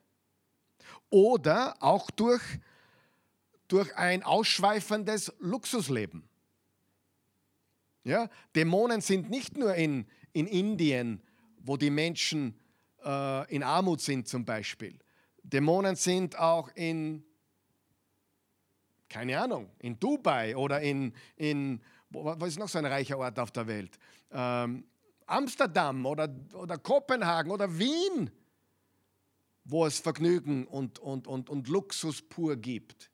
oder auch durch, durch ein ausschweifendes Luxusleben. Ja? Dämonen sind nicht nur in, in Indien, wo die Menschen äh, in Armut sind zum Beispiel. Dämonen sind auch in, keine Ahnung, in Dubai oder in, in was ist noch so ein reicher Ort auf der Welt? Ähm, Amsterdam oder, oder Kopenhagen oder Wien, wo es Vergnügen und, und, und, und Luxus pur gibt.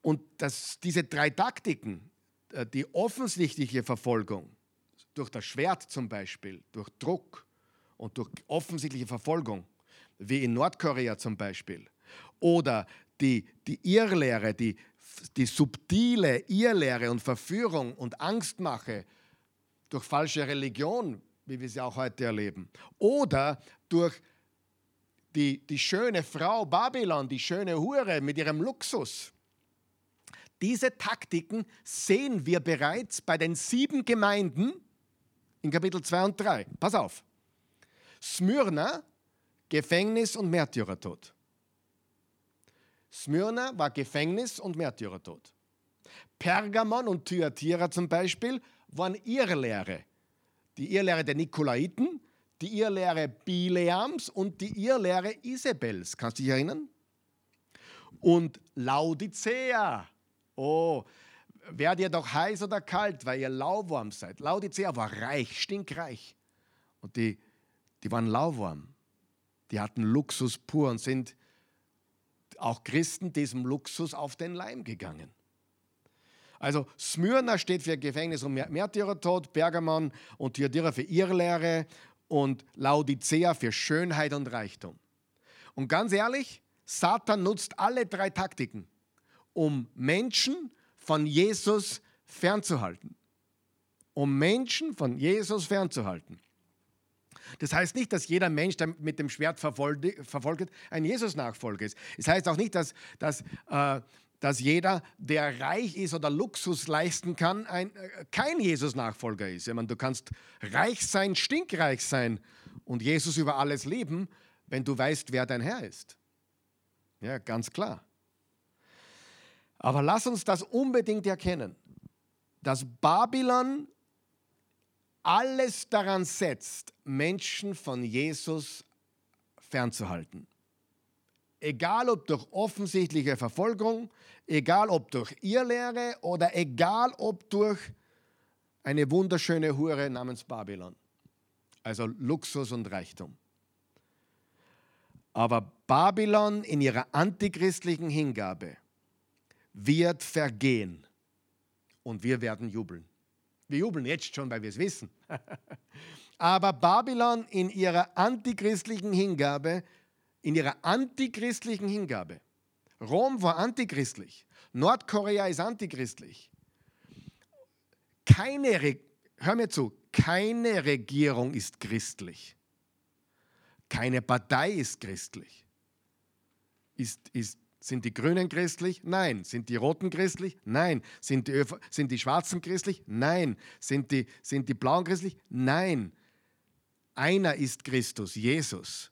Und das, diese drei Taktiken, äh, die offensichtliche Verfolgung, durch das Schwert zum Beispiel, durch Druck und durch offensichtliche Verfolgung, wie in Nordkorea zum Beispiel, oder die, die Irrlehre, die, die subtile Irrlehre und Verführung und Angstmache durch falsche Religion, wie wir sie auch heute erleben, oder durch die, die schöne Frau Babylon, die schöne Hure mit ihrem Luxus, diese Taktiken sehen wir bereits bei den sieben Gemeinden in Kapitel 2 und 3. Pass auf. Smyrna, Gefängnis und Märtyrertod. Smyrna war Gefängnis und Märtyrertod. Pergamon und Thyatira zum Beispiel waren Irrlehre. Die Irrlehre der Nikolaiten, die Irrlehre Bileams und die Irrlehre Isabels. Kannst du dich erinnern? Und Laodicea Oh, werdet ihr doch heiß oder kalt, weil ihr lauwarm seid. Laodicea war reich, stinkreich. Und die, die waren lauwarm. Die hatten Luxus pur und sind auch Christen diesem Luxus auf den Leim gegangen. Also Smyrna steht für Gefängnis und Märtyrertod, Pergamon und Thyatira für Irrlehre und Laodicea für Schönheit und Reichtum. Und ganz ehrlich, Satan nutzt alle drei Taktiken um Menschen von Jesus fernzuhalten. Um Menschen von Jesus fernzuhalten. Das heißt nicht, dass jeder Mensch, der mit dem Schwert verfolgt, ein Jesus-Nachfolger ist. Es heißt auch nicht, dass, dass, äh, dass jeder, der reich ist oder Luxus leisten kann, ein, äh, kein Jesus-Nachfolger ist. Ich meine, du kannst reich sein, stinkreich sein und Jesus über alles lieben, wenn du weißt, wer dein Herr ist. Ja, ganz klar. Aber lass uns das unbedingt erkennen, dass Babylon alles daran setzt, Menschen von Jesus fernzuhalten. Egal ob durch offensichtliche Verfolgung, egal ob durch Irrlehre oder egal ob durch eine wunderschöne Hure namens Babylon. Also Luxus und Reichtum. Aber Babylon in ihrer antichristlichen Hingabe wird vergehen und wir werden jubeln. Wir jubeln jetzt schon, weil wir es wissen. Aber Babylon in ihrer antichristlichen Hingabe, in ihrer antichristlichen Hingabe, Rom war antichristlich, Nordkorea ist antichristlich. Keine, hör mir zu, keine Regierung ist christlich. Keine Partei ist christlich. Ist, ist sind die Grünen christlich? Nein. Sind die Roten christlich? Nein. Sind die, Öf sind die Schwarzen christlich? Nein. Sind die, sind die Blauen christlich? Nein. Einer ist Christus, Jesus.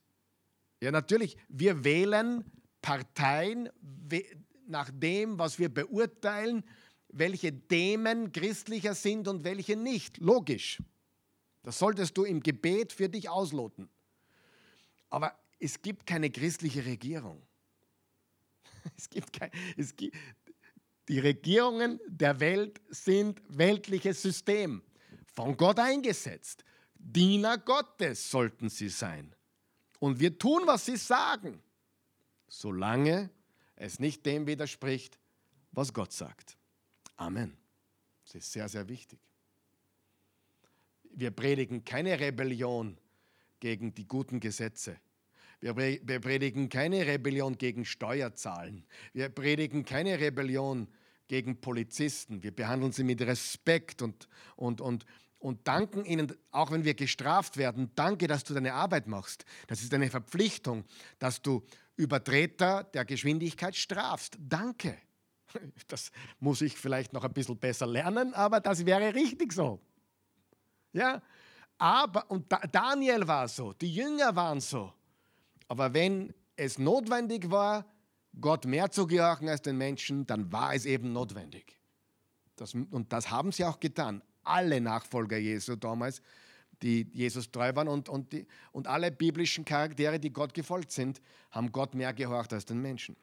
Ja, natürlich, wir wählen Parteien nach dem, was wir beurteilen, welche Themen christlicher sind und welche nicht. Logisch. Das solltest du im Gebet für dich ausloten. Aber es gibt keine christliche Regierung. Es gibt kein, es gibt, die Regierungen der Welt sind weltliches System, von Gott eingesetzt. Diener Gottes sollten sie sein. Und wir tun, was sie sagen, solange es nicht dem widerspricht, was Gott sagt. Amen. Das ist sehr, sehr wichtig. Wir predigen keine Rebellion gegen die guten Gesetze. Wir, predigen keine Rebellion gegen Steuerzahlen. Wir predigen keine Rebellion gegen Polizisten. Wir behandeln sie mit Respekt und, und, und, und danken ihnen, auch wenn wir gestraft werden, danke, dass du deine Arbeit machst. Das ist eine Verpflichtung, dass du Übertreter der Geschwindigkeit strafst. Danke. Das muss ich vielleicht noch ein bisschen besser lernen, aber das wäre richtig so. Ja, aber, und Daniel war so, die Jünger waren so. Aber wenn es notwendig war, Gott mehr zu gehorchen als den Menschen, dann war es eben notwendig. Das, und das haben sie auch getan. Alle Nachfolger Jesu damals, die Jesus treu waren und, und, die, und alle biblischen Charaktere, die Gott gefolgt sind, haben Gott mehr gehorcht als den Menschen.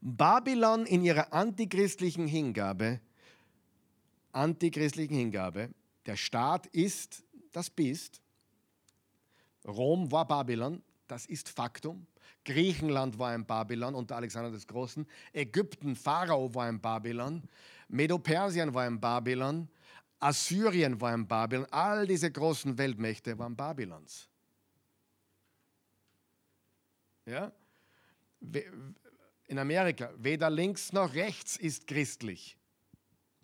Babylon in ihrer antichristlichen Hingabe, antichristlichen Hingabe, der Staat ist das Biest. Rom war Babylon, das ist Faktum. Griechenland war ein Babylon unter Alexander des Großen. Ägypten, Pharao war ein Babylon. Medopersien war ein Babylon. Assyrien war ein Babylon. All diese großen Weltmächte waren Babylons. Ja? In Amerika, weder links noch rechts ist christlich.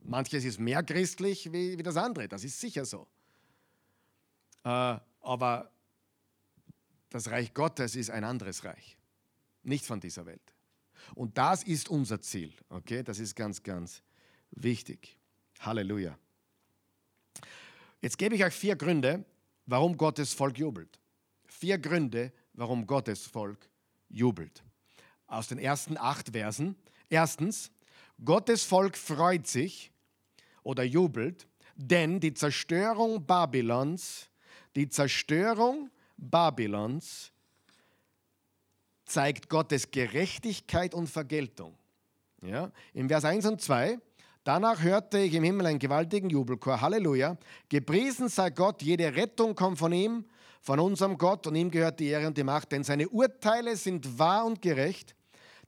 Manches ist mehr christlich wie, wie das andere, das ist sicher so. Äh, aber das Reich Gottes ist ein anderes Reich, nicht von dieser Welt. Und das ist unser Ziel, okay? Das ist ganz, ganz wichtig. Halleluja. Jetzt gebe ich euch vier Gründe, warum Gottes Volk jubelt. Vier Gründe, warum Gottes Volk jubelt. Aus den ersten acht Versen. Erstens, Gottes Volk freut sich oder jubelt, denn die Zerstörung Babylons, die Zerstörung Babylons zeigt Gottes Gerechtigkeit und Vergeltung. Ja? In Vers 1 und 2, danach hörte ich im Himmel einen gewaltigen Jubelchor, Halleluja, gepriesen sei Gott, jede Rettung kommt von ihm, von unserem Gott und ihm gehört die Ehre und die Macht, denn seine Urteile sind wahr und gerecht.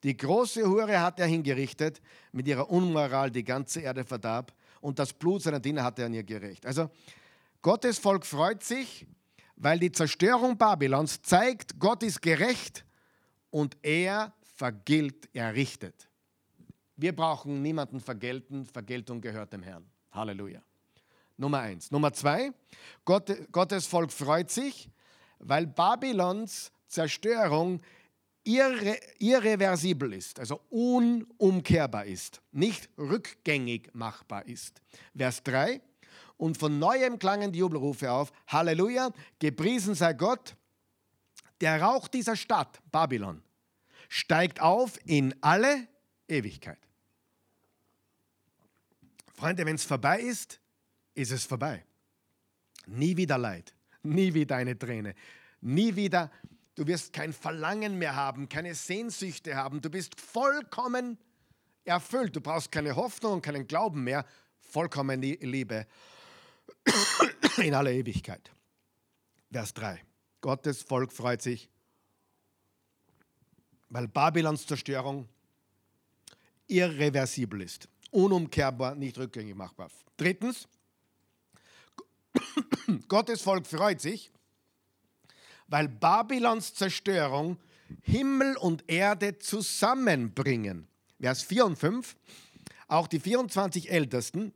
Die große Hure hat er hingerichtet, mit ihrer Unmoral die ganze Erde verdarb und das Blut seiner Diener hat er an ihr gerecht. Also Gottes Volk freut sich, weil die Zerstörung Babylons zeigt, Gott ist gerecht und er vergilt, er richtet. Wir brauchen niemanden vergelten, Vergeltung gehört dem Herrn. Halleluja. Nummer eins. Nummer zwei, Gott, Gottes Volk freut sich, weil Babylons Zerstörung irre, irreversibel ist, also unumkehrbar ist, nicht rückgängig machbar ist. Vers 3. Und von neuem klangen die Jubelrufe auf. Halleluja, gepriesen sei Gott. Der Rauch dieser Stadt, Babylon, steigt auf in alle Ewigkeit. Freunde, wenn es vorbei ist, ist es vorbei. Nie wieder Leid, nie wieder eine Träne, nie wieder Du wirst kein Verlangen mehr haben, keine Sehnsüchte haben. Du bist vollkommen erfüllt. Du brauchst keine Hoffnung und keinen Glauben mehr. Vollkommen Liebe in aller Ewigkeit. Vers 3. Gottes Volk freut sich, weil Babylons Zerstörung irreversibel ist, unumkehrbar, nicht rückgängig machbar. Drittens, Gottes Volk freut sich, weil Babylons Zerstörung Himmel und Erde zusammenbringen. Vers 4 und 5. Auch die 24 Ältesten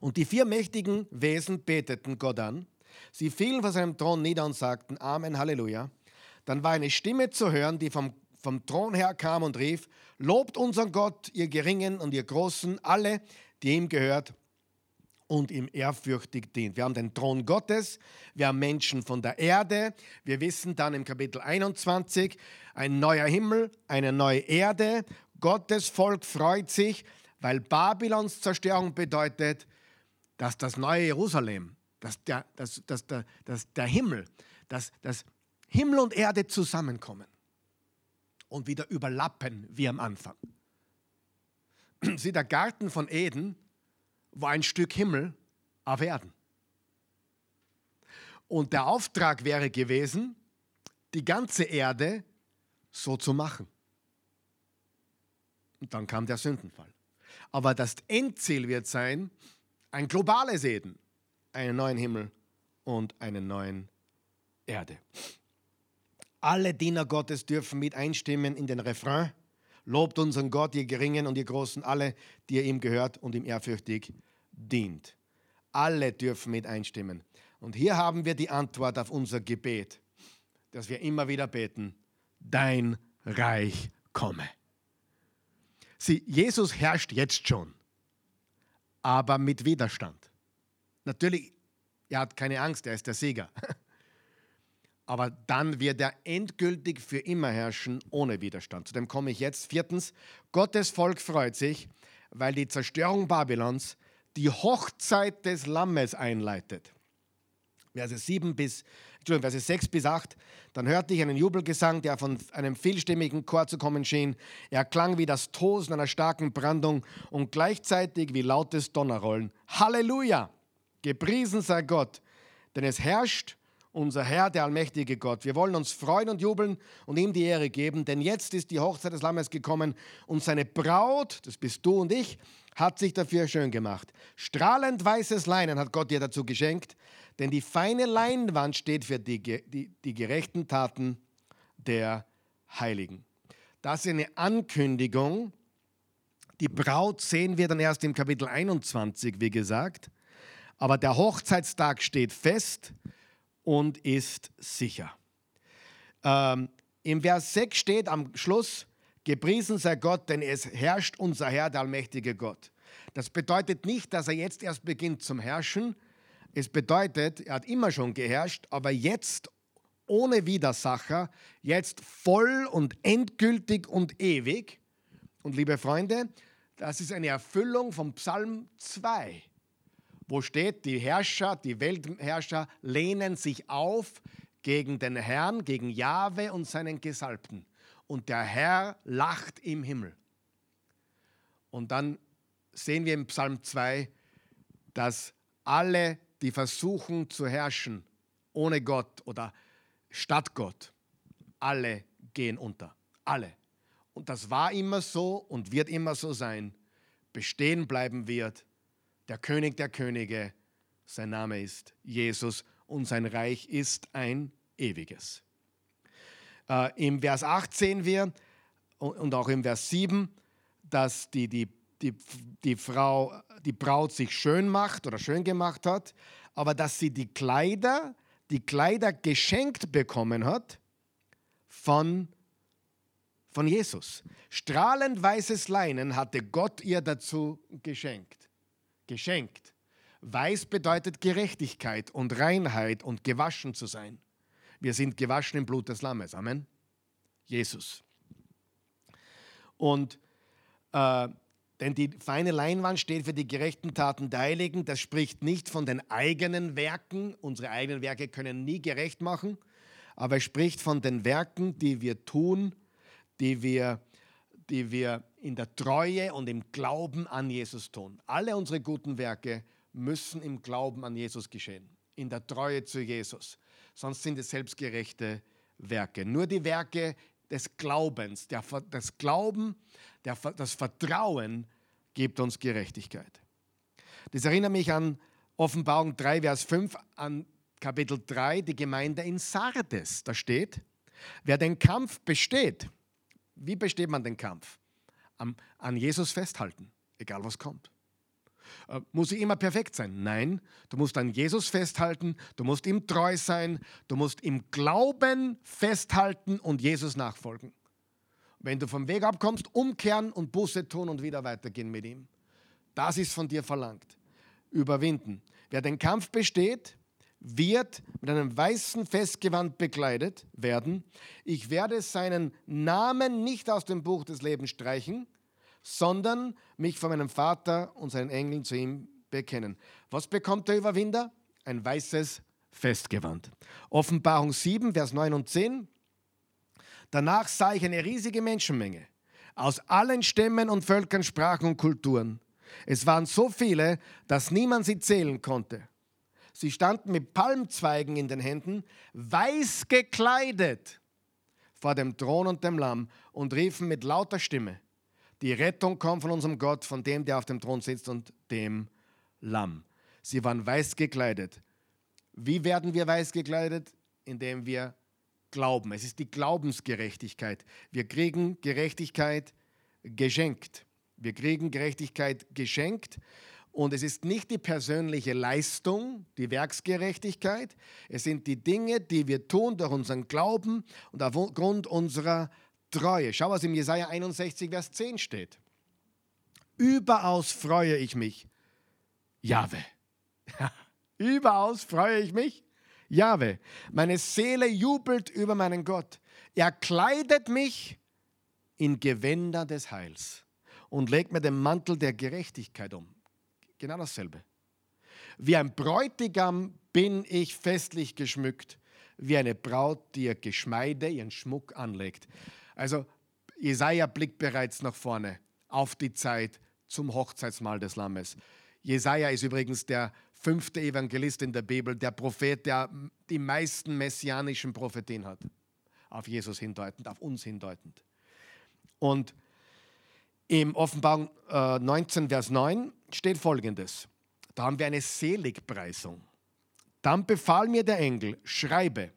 und die vier mächtigen Wesen beteten Gott an. Sie fielen vor seinem Thron nieder und sagten Amen, Halleluja. Dann war eine Stimme zu hören, die vom, vom Thron her kam und rief, Lobt unseren Gott, ihr Geringen und ihr Großen, alle, die ihm gehört und ihm ehrfürchtig dient. Wir haben den Thron Gottes, wir haben Menschen von der Erde. Wir wissen dann im Kapitel 21, ein neuer Himmel, eine neue Erde. Gottes Volk freut sich, weil Babylons Zerstörung bedeutet, dass das neue Jerusalem dass der, dass, dass, dass, dass der Himmel, dass, dass Himmel und Erde zusammenkommen und wieder überlappen wie am Anfang. Sieh, der Garten von Eden war ein Stück Himmel auf Erden. Und der Auftrag wäre gewesen, die ganze Erde so zu machen. Und dann kam der Sündenfall. Aber das Endziel wird sein, ein globales Eden, einen neuen Himmel und eine neue Erde. Alle Diener Gottes dürfen mit einstimmen in den Refrain. Lobt unseren Gott, ihr Geringen und ihr Großen, alle, die ihr ihm gehört und ihm ehrfürchtig dient. Alle dürfen mit einstimmen. Und hier haben wir die Antwort auf unser Gebet, das wir immer wieder beten. Dein Reich komme. Sieh, Jesus herrscht jetzt schon, aber mit Widerstand. Natürlich, er hat keine Angst, er ist der Sieger. Aber dann wird er endgültig für immer herrschen ohne Widerstand. Zu dem komme ich jetzt. Viertens, Gottes Volk freut sich, weil die Zerstörung Babylons die Hochzeit des Lammes einleitet. Verse 7 bis, Entschuldigung, Verse 6 bis 8. Dann hörte ich einen Jubelgesang, der von einem vielstimmigen Chor zu kommen schien. Er klang wie das Tosen einer starken Brandung und gleichzeitig wie lautes Donnerrollen. Halleluja! Gepriesen sei Gott, denn es herrscht unser Herr, der allmächtige Gott. Wir wollen uns freuen und jubeln und ihm die Ehre geben, denn jetzt ist die Hochzeit des Lammes gekommen und seine Braut, das bist du und ich, hat sich dafür schön gemacht. Strahlend weißes Leinen hat Gott dir dazu geschenkt, denn die feine Leinwand steht für die, die, die gerechten Taten der Heiligen. Das ist eine Ankündigung. Die Braut sehen wir dann erst im Kapitel 21, wie gesagt. Aber der Hochzeitstag steht fest und ist sicher. Ähm, Im Vers 6 steht am Schluss, gepriesen sei Gott, denn es herrscht unser Herr, der allmächtige Gott. Das bedeutet nicht, dass er jetzt erst beginnt zum Herrschen. Es bedeutet, er hat immer schon geherrscht, aber jetzt ohne Widersacher, jetzt voll und endgültig und ewig. Und liebe Freunde, das ist eine Erfüllung vom Psalm 2 wo steht, die Herrscher, die Weltherrscher lehnen sich auf gegen den Herrn, gegen Jahwe und seinen Gesalbten. Und der Herr lacht im Himmel. Und dann sehen wir im Psalm 2, dass alle, die versuchen zu herrschen ohne Gott oder statt Gott, alle gehen unter. Alle. Und das war immer so und wird immer so sein. Bestehen bleiben wird der König der Könige. Sein Name ist Jesus und sein Reich ist ein ewiges. Äh, Im Vers 8 sehen wir und auch im Vers 7, dass die, die, die, die, Frau, die Braut sich schön macht oder schön gemacht hat, aber dass sie die Kleider, die Kleider geschenkt bekommen hat von, von Jesus. Strahlend weißes Leinen hatte Gott ihr dazu geschenkt geschenkt. Weiß bedeutet Gerechtigkeit und Reinheit und gewaschen zu sein. Wir sind gewaschen im Blut des Lammes. Amen. Jesus. Und äh, denn die feine Leinwand steht für die gerechten Taten der Heiligen. Das spricht nicht von den eigenen Werken. Unsere eigenen Werke können nie gerecht machen. Aber es spricht von den Werken, die wir tun, die wir die wir in der Treue und im Glauben an Jesus tun. Alle unsere guten Werke müssen im Glauben an Jesus geschehen, in der Treue zu Jesus. Sonst sind es selbstgerechte Werke. Nur die Werke des Glaubens, der, das Glauben, der, das Vertrauen gibt uns Gerechtigkeit. Das erinnert mich an Offenbarung 3, Vers 5, an Kapitel 3, die Gemeinde in Sardes. Da steht, wer den Kampf besteht, wie besteht man den Kampf? Am, an Jesus festhalten, egal was kommt. Äh, muss ich immer perfekt sein? Nein, du musst an Jesus festhalten, du musst ihm treu sein, du musst im Glauben festhalten und Jesus nachfolgen. Wenn du vom Weg abkommst, umkehren und Buße tun und wieder weitergehen mit ihm. Das ist von dir verlangt. Überwinden. Wer den Kampf besteht, wird mit einem weißen Festgewand bekleidet werden. Ich werde seinen Namen nicht aus dem Buch des Lebens streichen, sondern mich von meinem Vater und seinen Engeln zu ihm bekennen. Was bekommt der Überwinder? ein weißes Festgewand. Offenbarung 7, Vers 9 und 10. Danach sah ich eine riesige Menschenmenge aus allen Stämmen und Völkern, Sprachen und Kulturen. Es waren so viele, dass niemand sie zählen konnte. Sie standen mit Palmzweigen in den Händen, weiß gekleidet vor dem Thron und dem Lamm und riefen mit lauter Stimme, die Rettung kommt von unserem Gott, von dem, der auf dem Thron sitzt und dem Lamm. Sie waren weiß gekleidet. Wie werden wir weiß gekleidet? Indem wir glauben. Es ist die Glaubensgerechtigkeit. Wir kriegen Gerechtigkeit geschenkt. Wir kriegen Gerechtigkeit geschenkt und es ist nicht die persönliche Leistung, die Werksgerechtigkeit, es sind die Dinge, die wir tun durch unseren Glauben und aufgrund unserer Treue. Schau, was im Jesaja 61, Vers 10 steht. Überaus freue ich mich, Jahwe. Überaus freue ich mich, Jahwe. Meine Seele jubelt über meinen Gott. Er kleidet mich in Gewänder des Heils und legt mir den Mantel der Gerechtigkeit um. Genau dasselbe. Wie ein Bräutigam bin ich festlich geschmückt, wie eine Braut, die ihr Geschmeide, ihren Schmuck anlegt. Also Jesaja blickt bereits nach vorne auf die Zeit zum Hochzeitsmahl des Lammes. Jesaja ist übrigens der fünfte Evangelist in der Bibel, der Prophet, der die meisten messianischen Prophetien hat. Auf Jesus hindeutend, auf uns hindeutend. Und im Offenbarung äh, 19, Vers 9 steht folgendes. Da haben wir eine Seligpreisung. Dann befahl mir der Engel, schreibe,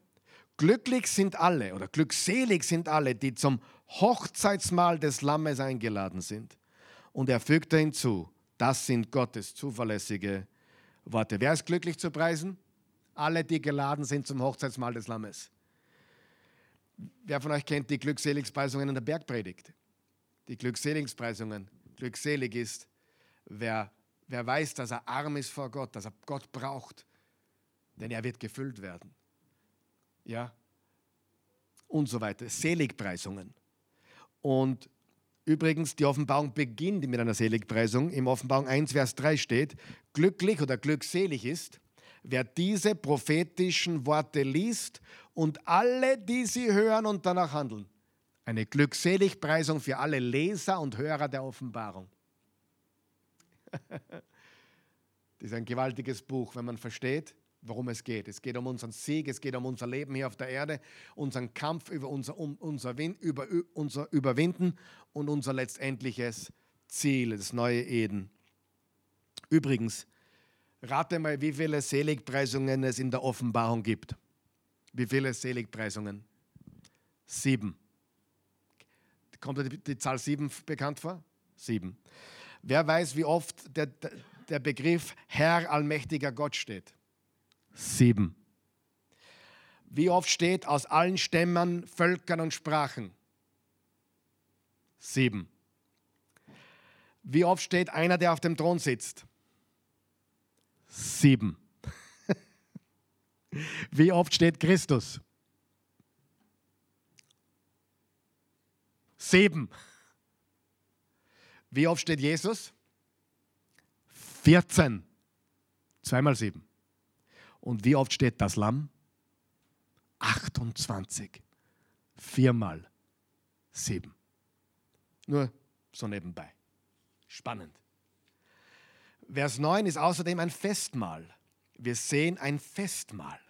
glücklich sind alle oder glückselig sind alle, die zum Hochzeitsmahl des Lammes eingeladen sind. Und er fügte hinzu, das sind Gottes zuverlässige Worte. Wer ist glücklich zu preisen? Alle, die geladen sind zum Hochzeitsmahl des Lammes. Wer von euch kennt die Glückseligpreisungen in der Bergpredigt? die Glückseligpreisungen. Glückselig ist, wer, wer weiß, dass er arm ist vor Gott, dass er Gott braucht, denn er wird gefüllt werden. Ja, und so weiter. Seligpreisungen. Und übrigens, die Offenbarung beginnt mit einer Seligpreisung. Im Offenbarung 1, Vers 3 steht, glücklich oder glückselig ist, wer diese prophetischen Worte liest und alle, die sie hören und danach handeln. Eine Glückseligpreisung für alle Leser und Hörer der Offenbarung. das ist ein gewaltiges Buch, wenn man versteht, worum es geht. Es geht um unseren Sieg, es geht um unser Leben hier auf der Erde, unseren Kampf über unser, um unser, über, unser Überwinden und unser letztendliches Ziel, das neue Eden. Übrigens, rate mal, wie viele Seligpreisungen es in der Offenbarung gibt. Wie viele Seligpreisungen? Sieben. Kommt dir die, Zahl 7 bekannt vor? 7. Wer weiß, wie oft der, der Begriff Herr allmächtiger Gott steht? 7. Wie oft steht aus allen Stämmen, Völkern und Sprachen? 7. Wie oft steht einer, der auf dem Thron sitzt? 7. Wie oft steht Christus? Sieben. Wie oft steht Jesus? 14. Zweimal sieben. Und wie oft steht das Lamm? 28. Viermal sieben. Nur so nebenbei. Spannend. Vers 9 ist außerdem ein Festmahl. Wir sehen ein Festmahl.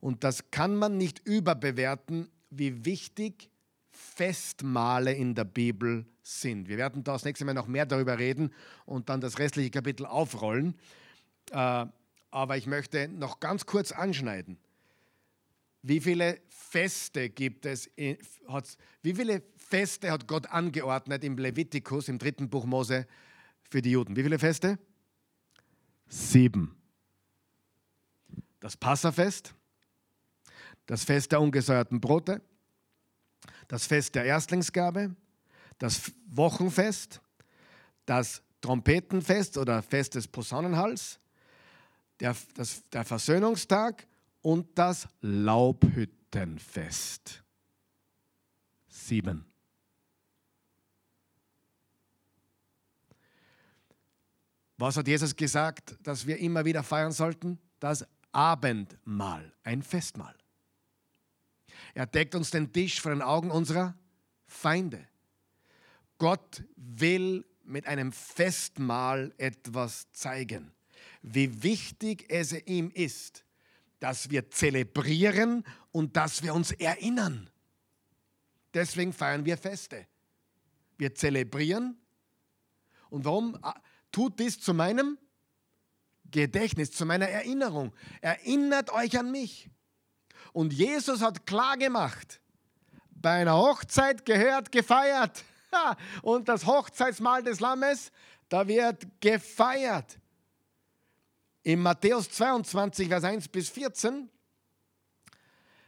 Und das kann man nicht überbewerten, wie wichtig Festmale in der Bibel sind. Wir werden da das nächste Mal noch mehr darüber reden und dann das restliche Kapitel aufrollen. Äh, aber ich möchte noch ganz kurz anschneiden. Wie viele Feste gibt es? In, wie viele Feste hat Gott angeordnet im Levitikus, im dritten Buch Mose, für die Juden? Wie viele Feste? Sieben. Das Passafest, das Fest der ungesäuerten Brote, das Fest der Erstlingsgabe, das Wochenfest, das Trompetenfest oder Fest des Posaunenhals, der, das, der Versöhnungstag und das Laubhüttenfest. Sieben. Was hat Jesus gesagt, dass wir immer wieder feiern sollten? das Abendmahl, ein Festmahl. Er deckt uns den Tisch vor den Augen unserer Feinde. Gott will mit einem Festmahl etwas zeigen, wie wichtig es ihm ist, dass wir zelebrieren und dass wir uns erinnern. Deswegen feiern wir Feste. Wir zelebrieren. Und warum ah, tut dies zu meinem Gedächtnis, zu meiner Erinnerung? Erinnert euch an mich. Und Jesus hat klar gemacht, bei einer Hochzeit gehört gefeiert. Und das Hochzeitsmahl des Lammes, da wird gefeiert. In Matthäus 22, Vers 1 bis 14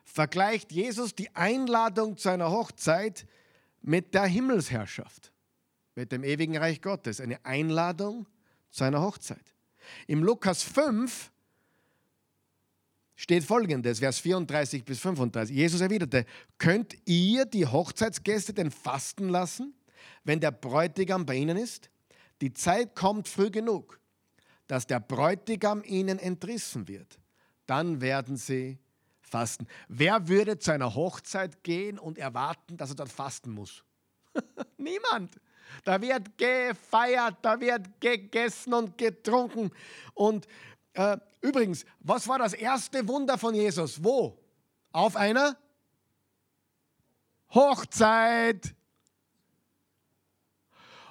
vergleicht Jesus die Einladung zu einer Hochzeit mit der Himmelsherrschaft, mit dem ewigen Reich Gottes. Eine Einladung zu einer Hochzeit. Im Lukas 5 steht folgendes, Vers 34 bis 35. Jesus erwiderte, könnt ihr die Hochzeitsgäste denn fasten lassen, wenn der Bräutigam bei ihnen ist? Die Zeit kommt früh genug, dass der Bräutigam ihnen entrissen wird. Dann werden sie fasten. Wer würde zu einer Hochzeit gehen und erwarten, dass er dort fasten muss? Niemand. Da wird gefeiert, da wird gegessen und getrunken. Und äh, übrigens, was war das erste Wunder von Jesus? Wo? Auf einer Hochzeit.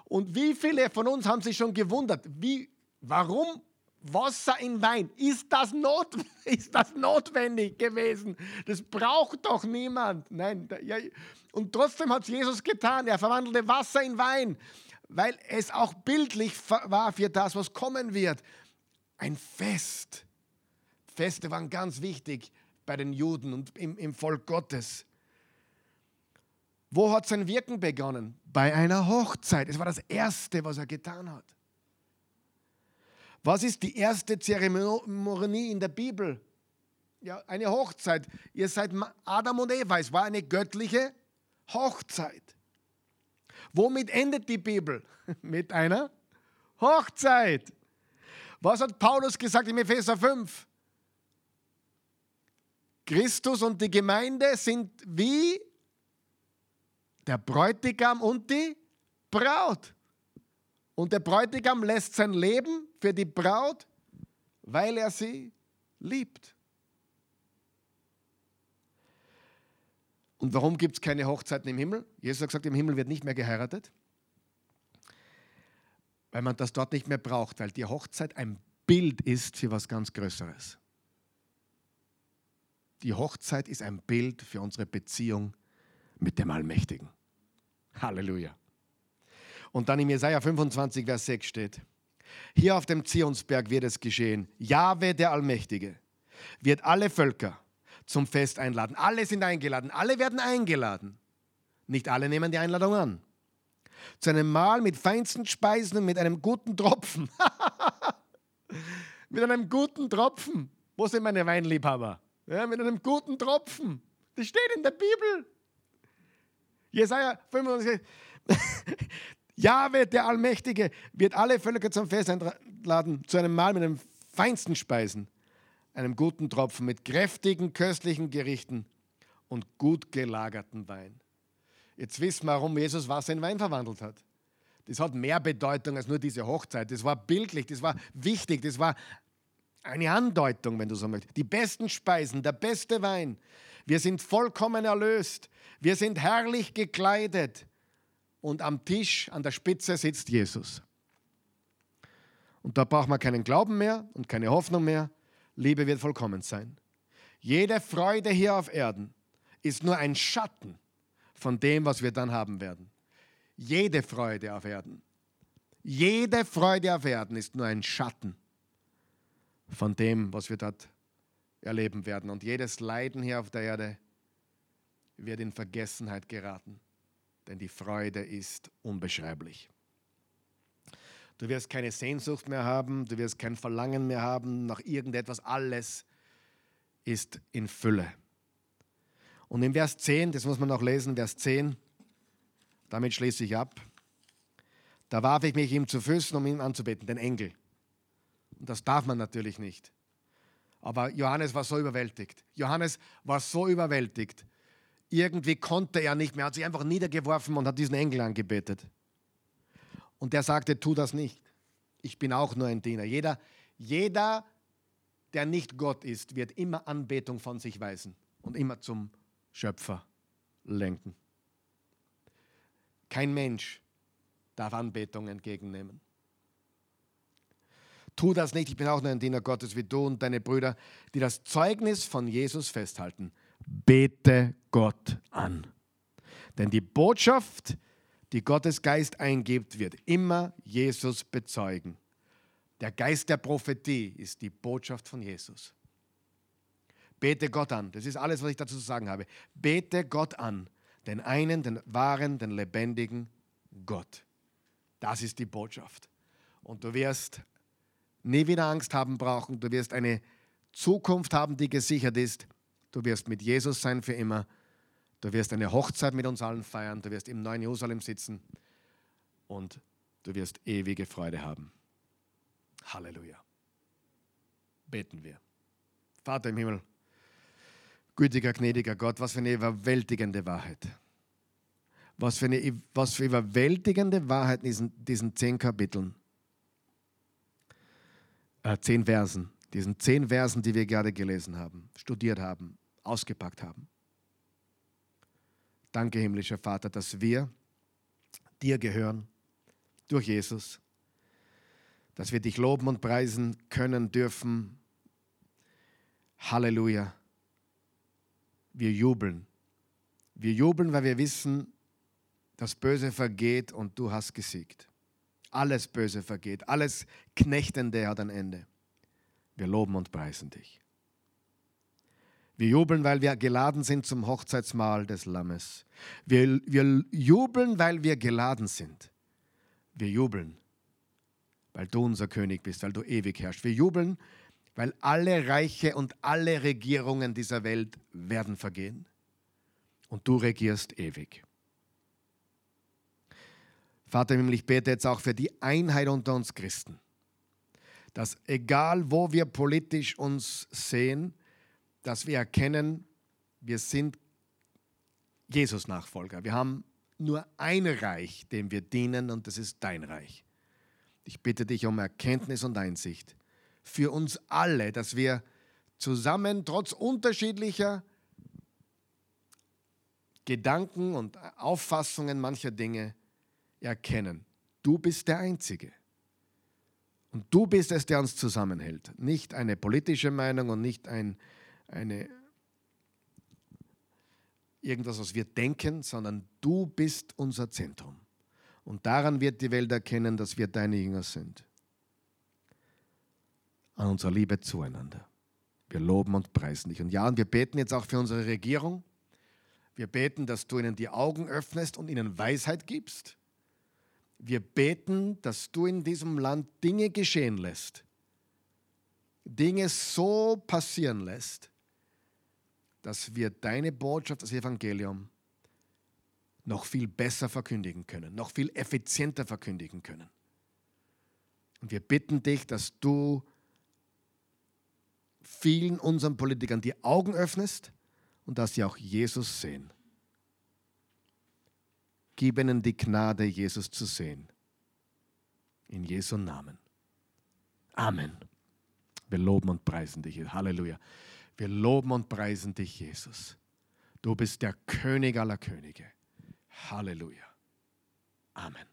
Und wie viele von uns haben sich schon gewundert, wie, warum Wasser in Wein? Ist das, not, ist das notwendig gewesen? Das braucht doch niemand. Nein, ja, und trotzdem hat es Jesus getan. Er verwandelte Wasser in Wein, weil es auch bildlich war für das, was kommen wird. Ein Fest. Feste waren ganz wichtig bei den Juden und im, im Volk Gottes. Wo hat sein Wirken begonnen? Bei einer Hochzeit. Es war das Erste, was er getan hat. Was ist die erste Zeremonie in der Bibel? Ja, eine Hochzeit. Ihr seid Adam und Eva. Es war eine göttliche Hochzeit. Womit endet die Bibel? Mit einer Hochzeit. Was hat Paulus gesagt im Epheser 5? Christus und die Gemeinde sind wie der Bräutigam und die Braut. Und der Bräutigam lässt sein Leben für die Braut, weil er sie liebt. Und warum gibt es keine Hochzeiten im Himmel? Jesus hat gesagt, im Himmel wird nicht mehr geheiratet, weil man das dort nicht mehr braucht, weil die Hochzeit ein Bild ist für was ganz Größeres. Die Hochzeit ist ein Bild für unsere Beziehung mit dem Allmächtigen. Halleluja. Und dann in Jesaja 25, Vers 6 steht: Hier auf dem Zionsberg wird es geschehen. Jahwe, der Allmächtige, wird alle Völker zum Fest einladen. Alle sind eingeladen. Alle werden eingeladen. Nicht alle nehmen die Einladung an. Zu einem Mahl mit feinsten Speisen und mit einem guten Tropfen. mit einem guten Tropfen. Wo sind meine Weinliebhaber? Ja, mit einem guten Tropfen. Das steht in der Bibel. Jesaja 25. Jahwe, der Allmächtige, wird alle Völker zum Fest einladen, zu einem Mahl mit den feinsten Speisen, einem guten Tropfen, mit kräftigen, köstlichen Gerichten und gut gelagerten Wein. Jetzt wissen wir, warum Jesus Wasser in Wein verwandelt hat. Das hat mehr Bedeutung als nur diese Hochzeit. Das war bildlich, das war wichtig, das war eine Andeutung, wenn du so möchtest. Die besten Speisen, der beste Wein. Wir sind vollkommen erlöst. Wir sind herrlich gekleidet und am Tisch an der Spitze sitzt Jesus. Und da braucht man keinen Glauben mehr und keine Hoffnung mehr. Liebe wird vollkommen sein. Jede Freude hier auf Erden ist nur ein Schatten von dem, was wir dann haben werden. Jede Freude auf Erden. Jede Freude auf Erden ist nur ein Schatten von dem, was wir dort erleben werden. Und jedes Leiden hier auf der Erde wird in Vergessenheit geraten denn die Freude ist unbeschreiblich. Du wirst keine Sehnsucht mehr haben, du wirst kein Verlangen mehr haben nach irgendetwas, alles ist in Fülle. Und in Vers 10, das muss man noch lesen, Vers 10, damit schließe ich ab. Da warf ich mich ihm zu Füßen, um ihn anzubeten, den Engel. Und das darf man natürlich nicht. Aber Johannes war so überwältigt. Johannes war so überwältigt. Irgendwie konnte er nicht mehr, hat sich einfach niedergeworfen und hat diesen Engel angebetet. Und der sagte, tu das nicht. Ich bin auch nur ein Diener. Jeder, jeder, der nicht Gott ist, wird immer Anbetung von sich weisen und immer zum Schöpfer lenken. Kein Mensch darf Anbetung entgegennehmen. Tu das nicht, ich bin auch nur ein Diener Gottes wie du und deine Brüder, die das Zeugnis von Jesus festhalten. Bete Gott an. Denn die Botschaft, die Gottes Geist eingibt, wird immer Jesus bezeugen. Der Geist der Prophetie ist die Botschaft von Jesus. Bete Gott an. Das ist alles, was ich dazu zu sagen habe. Bete Gott an. Den einen, den wahren, den lebendigen Gott. Das ist die Botschaft. Und du wirst nie wieder Angst haben brauchen. Du wirst eine Zukunft haben, die gesichert ist. Du wirst mit Jesus sein für immer. Du wirst eine Hochzeit mit uns allen feiern. Du wirst im neuen Jerusalem sitzen. Und du wirst ewige Freude haben. Halleluja. Beten wir. Vater im Himmel, gütiger, gnädiger Gott, was für eine überwältigende Wahrheit. Was für eine was für überwältigende Wahrheit in diesen, diesen zehn Kapiteln äh, zehn Versen, diesen zehn Versen, die wir gerade gelesen haben, studiert haben, ausgepackt haben. Danke, himmlischer Vater, dass wir dir gehören durch Jesus, dass wir dich loben und preisen können dürfen. Halleluja. Wir jubeln. Wir jubeln, weil wir wissen, das Böse vergeht und du hast gesiegt. Alles Böse vergeht, alles Knechtende hat ein Ende. Wir loben und preisen dich. Wir jubeln, weil wir geladen sind zum Hochzeitsmahl des Lammes. Wir, wir jubeln, weil wir geladen sind. Wir jubeln, weil du unser König bist, weil du ewig herrschst. Wir jubeln, weil alle Reiche und alle Regierungen dieser Welt werden vergehen. Und du regierst ewig. Vater im Himmel, ich bete jetzt auch für die Einheit unter uns Christen, dass egal wo wir politisch uns sehen, dass wir erkennen, wir sind Jesus-Nachfolger. Wir haben nur ein Reich, dem wir dienen, und das ist dein Reich. Ich bitte dich um Erkenntnis und Einsicht für uns alle, dass wir zusammen trotz unterschiedlicher Gedanken und Auffassungen mancher Dinge erkennen, du bist der Einzige. Und du bist es, der uns zusammenhält. Nicht eine politische Meinung und nicht ein, eine, irgendwas, was wir denken, sondern du bist unser Zentrum. Und daran wird die Welt erkennen, dass wir deine Jünger sind. An unserer Liebe zueinander. Wir loben und preisen dich. Und ja, und wir beten jetzt auch für unsere Regierung. Wir beten, dass du ihnen die Augen öffnest und ihnen Weisheit gibst wir beten, dass du in diesem Land Dinge geschehen lässt, Dinge so passieren lässt, dass wir deine Botschaft, das Evangelium, noch viel besser verkündigen können, noch viel effizienter verkündigen können. Und wir bitten dich, dass du vielen unseren Politikern die Augen öffnest und dass sie auch Jesus sehen. Gib ihnen die Gnade, Jesus zu sehen. In Jesu Namen. Amen. Wir loben und preisen dich. Halleluja. Wir loben und preisen dich, Jesus. Du bist der König aller Könige. Halleluja. Amen.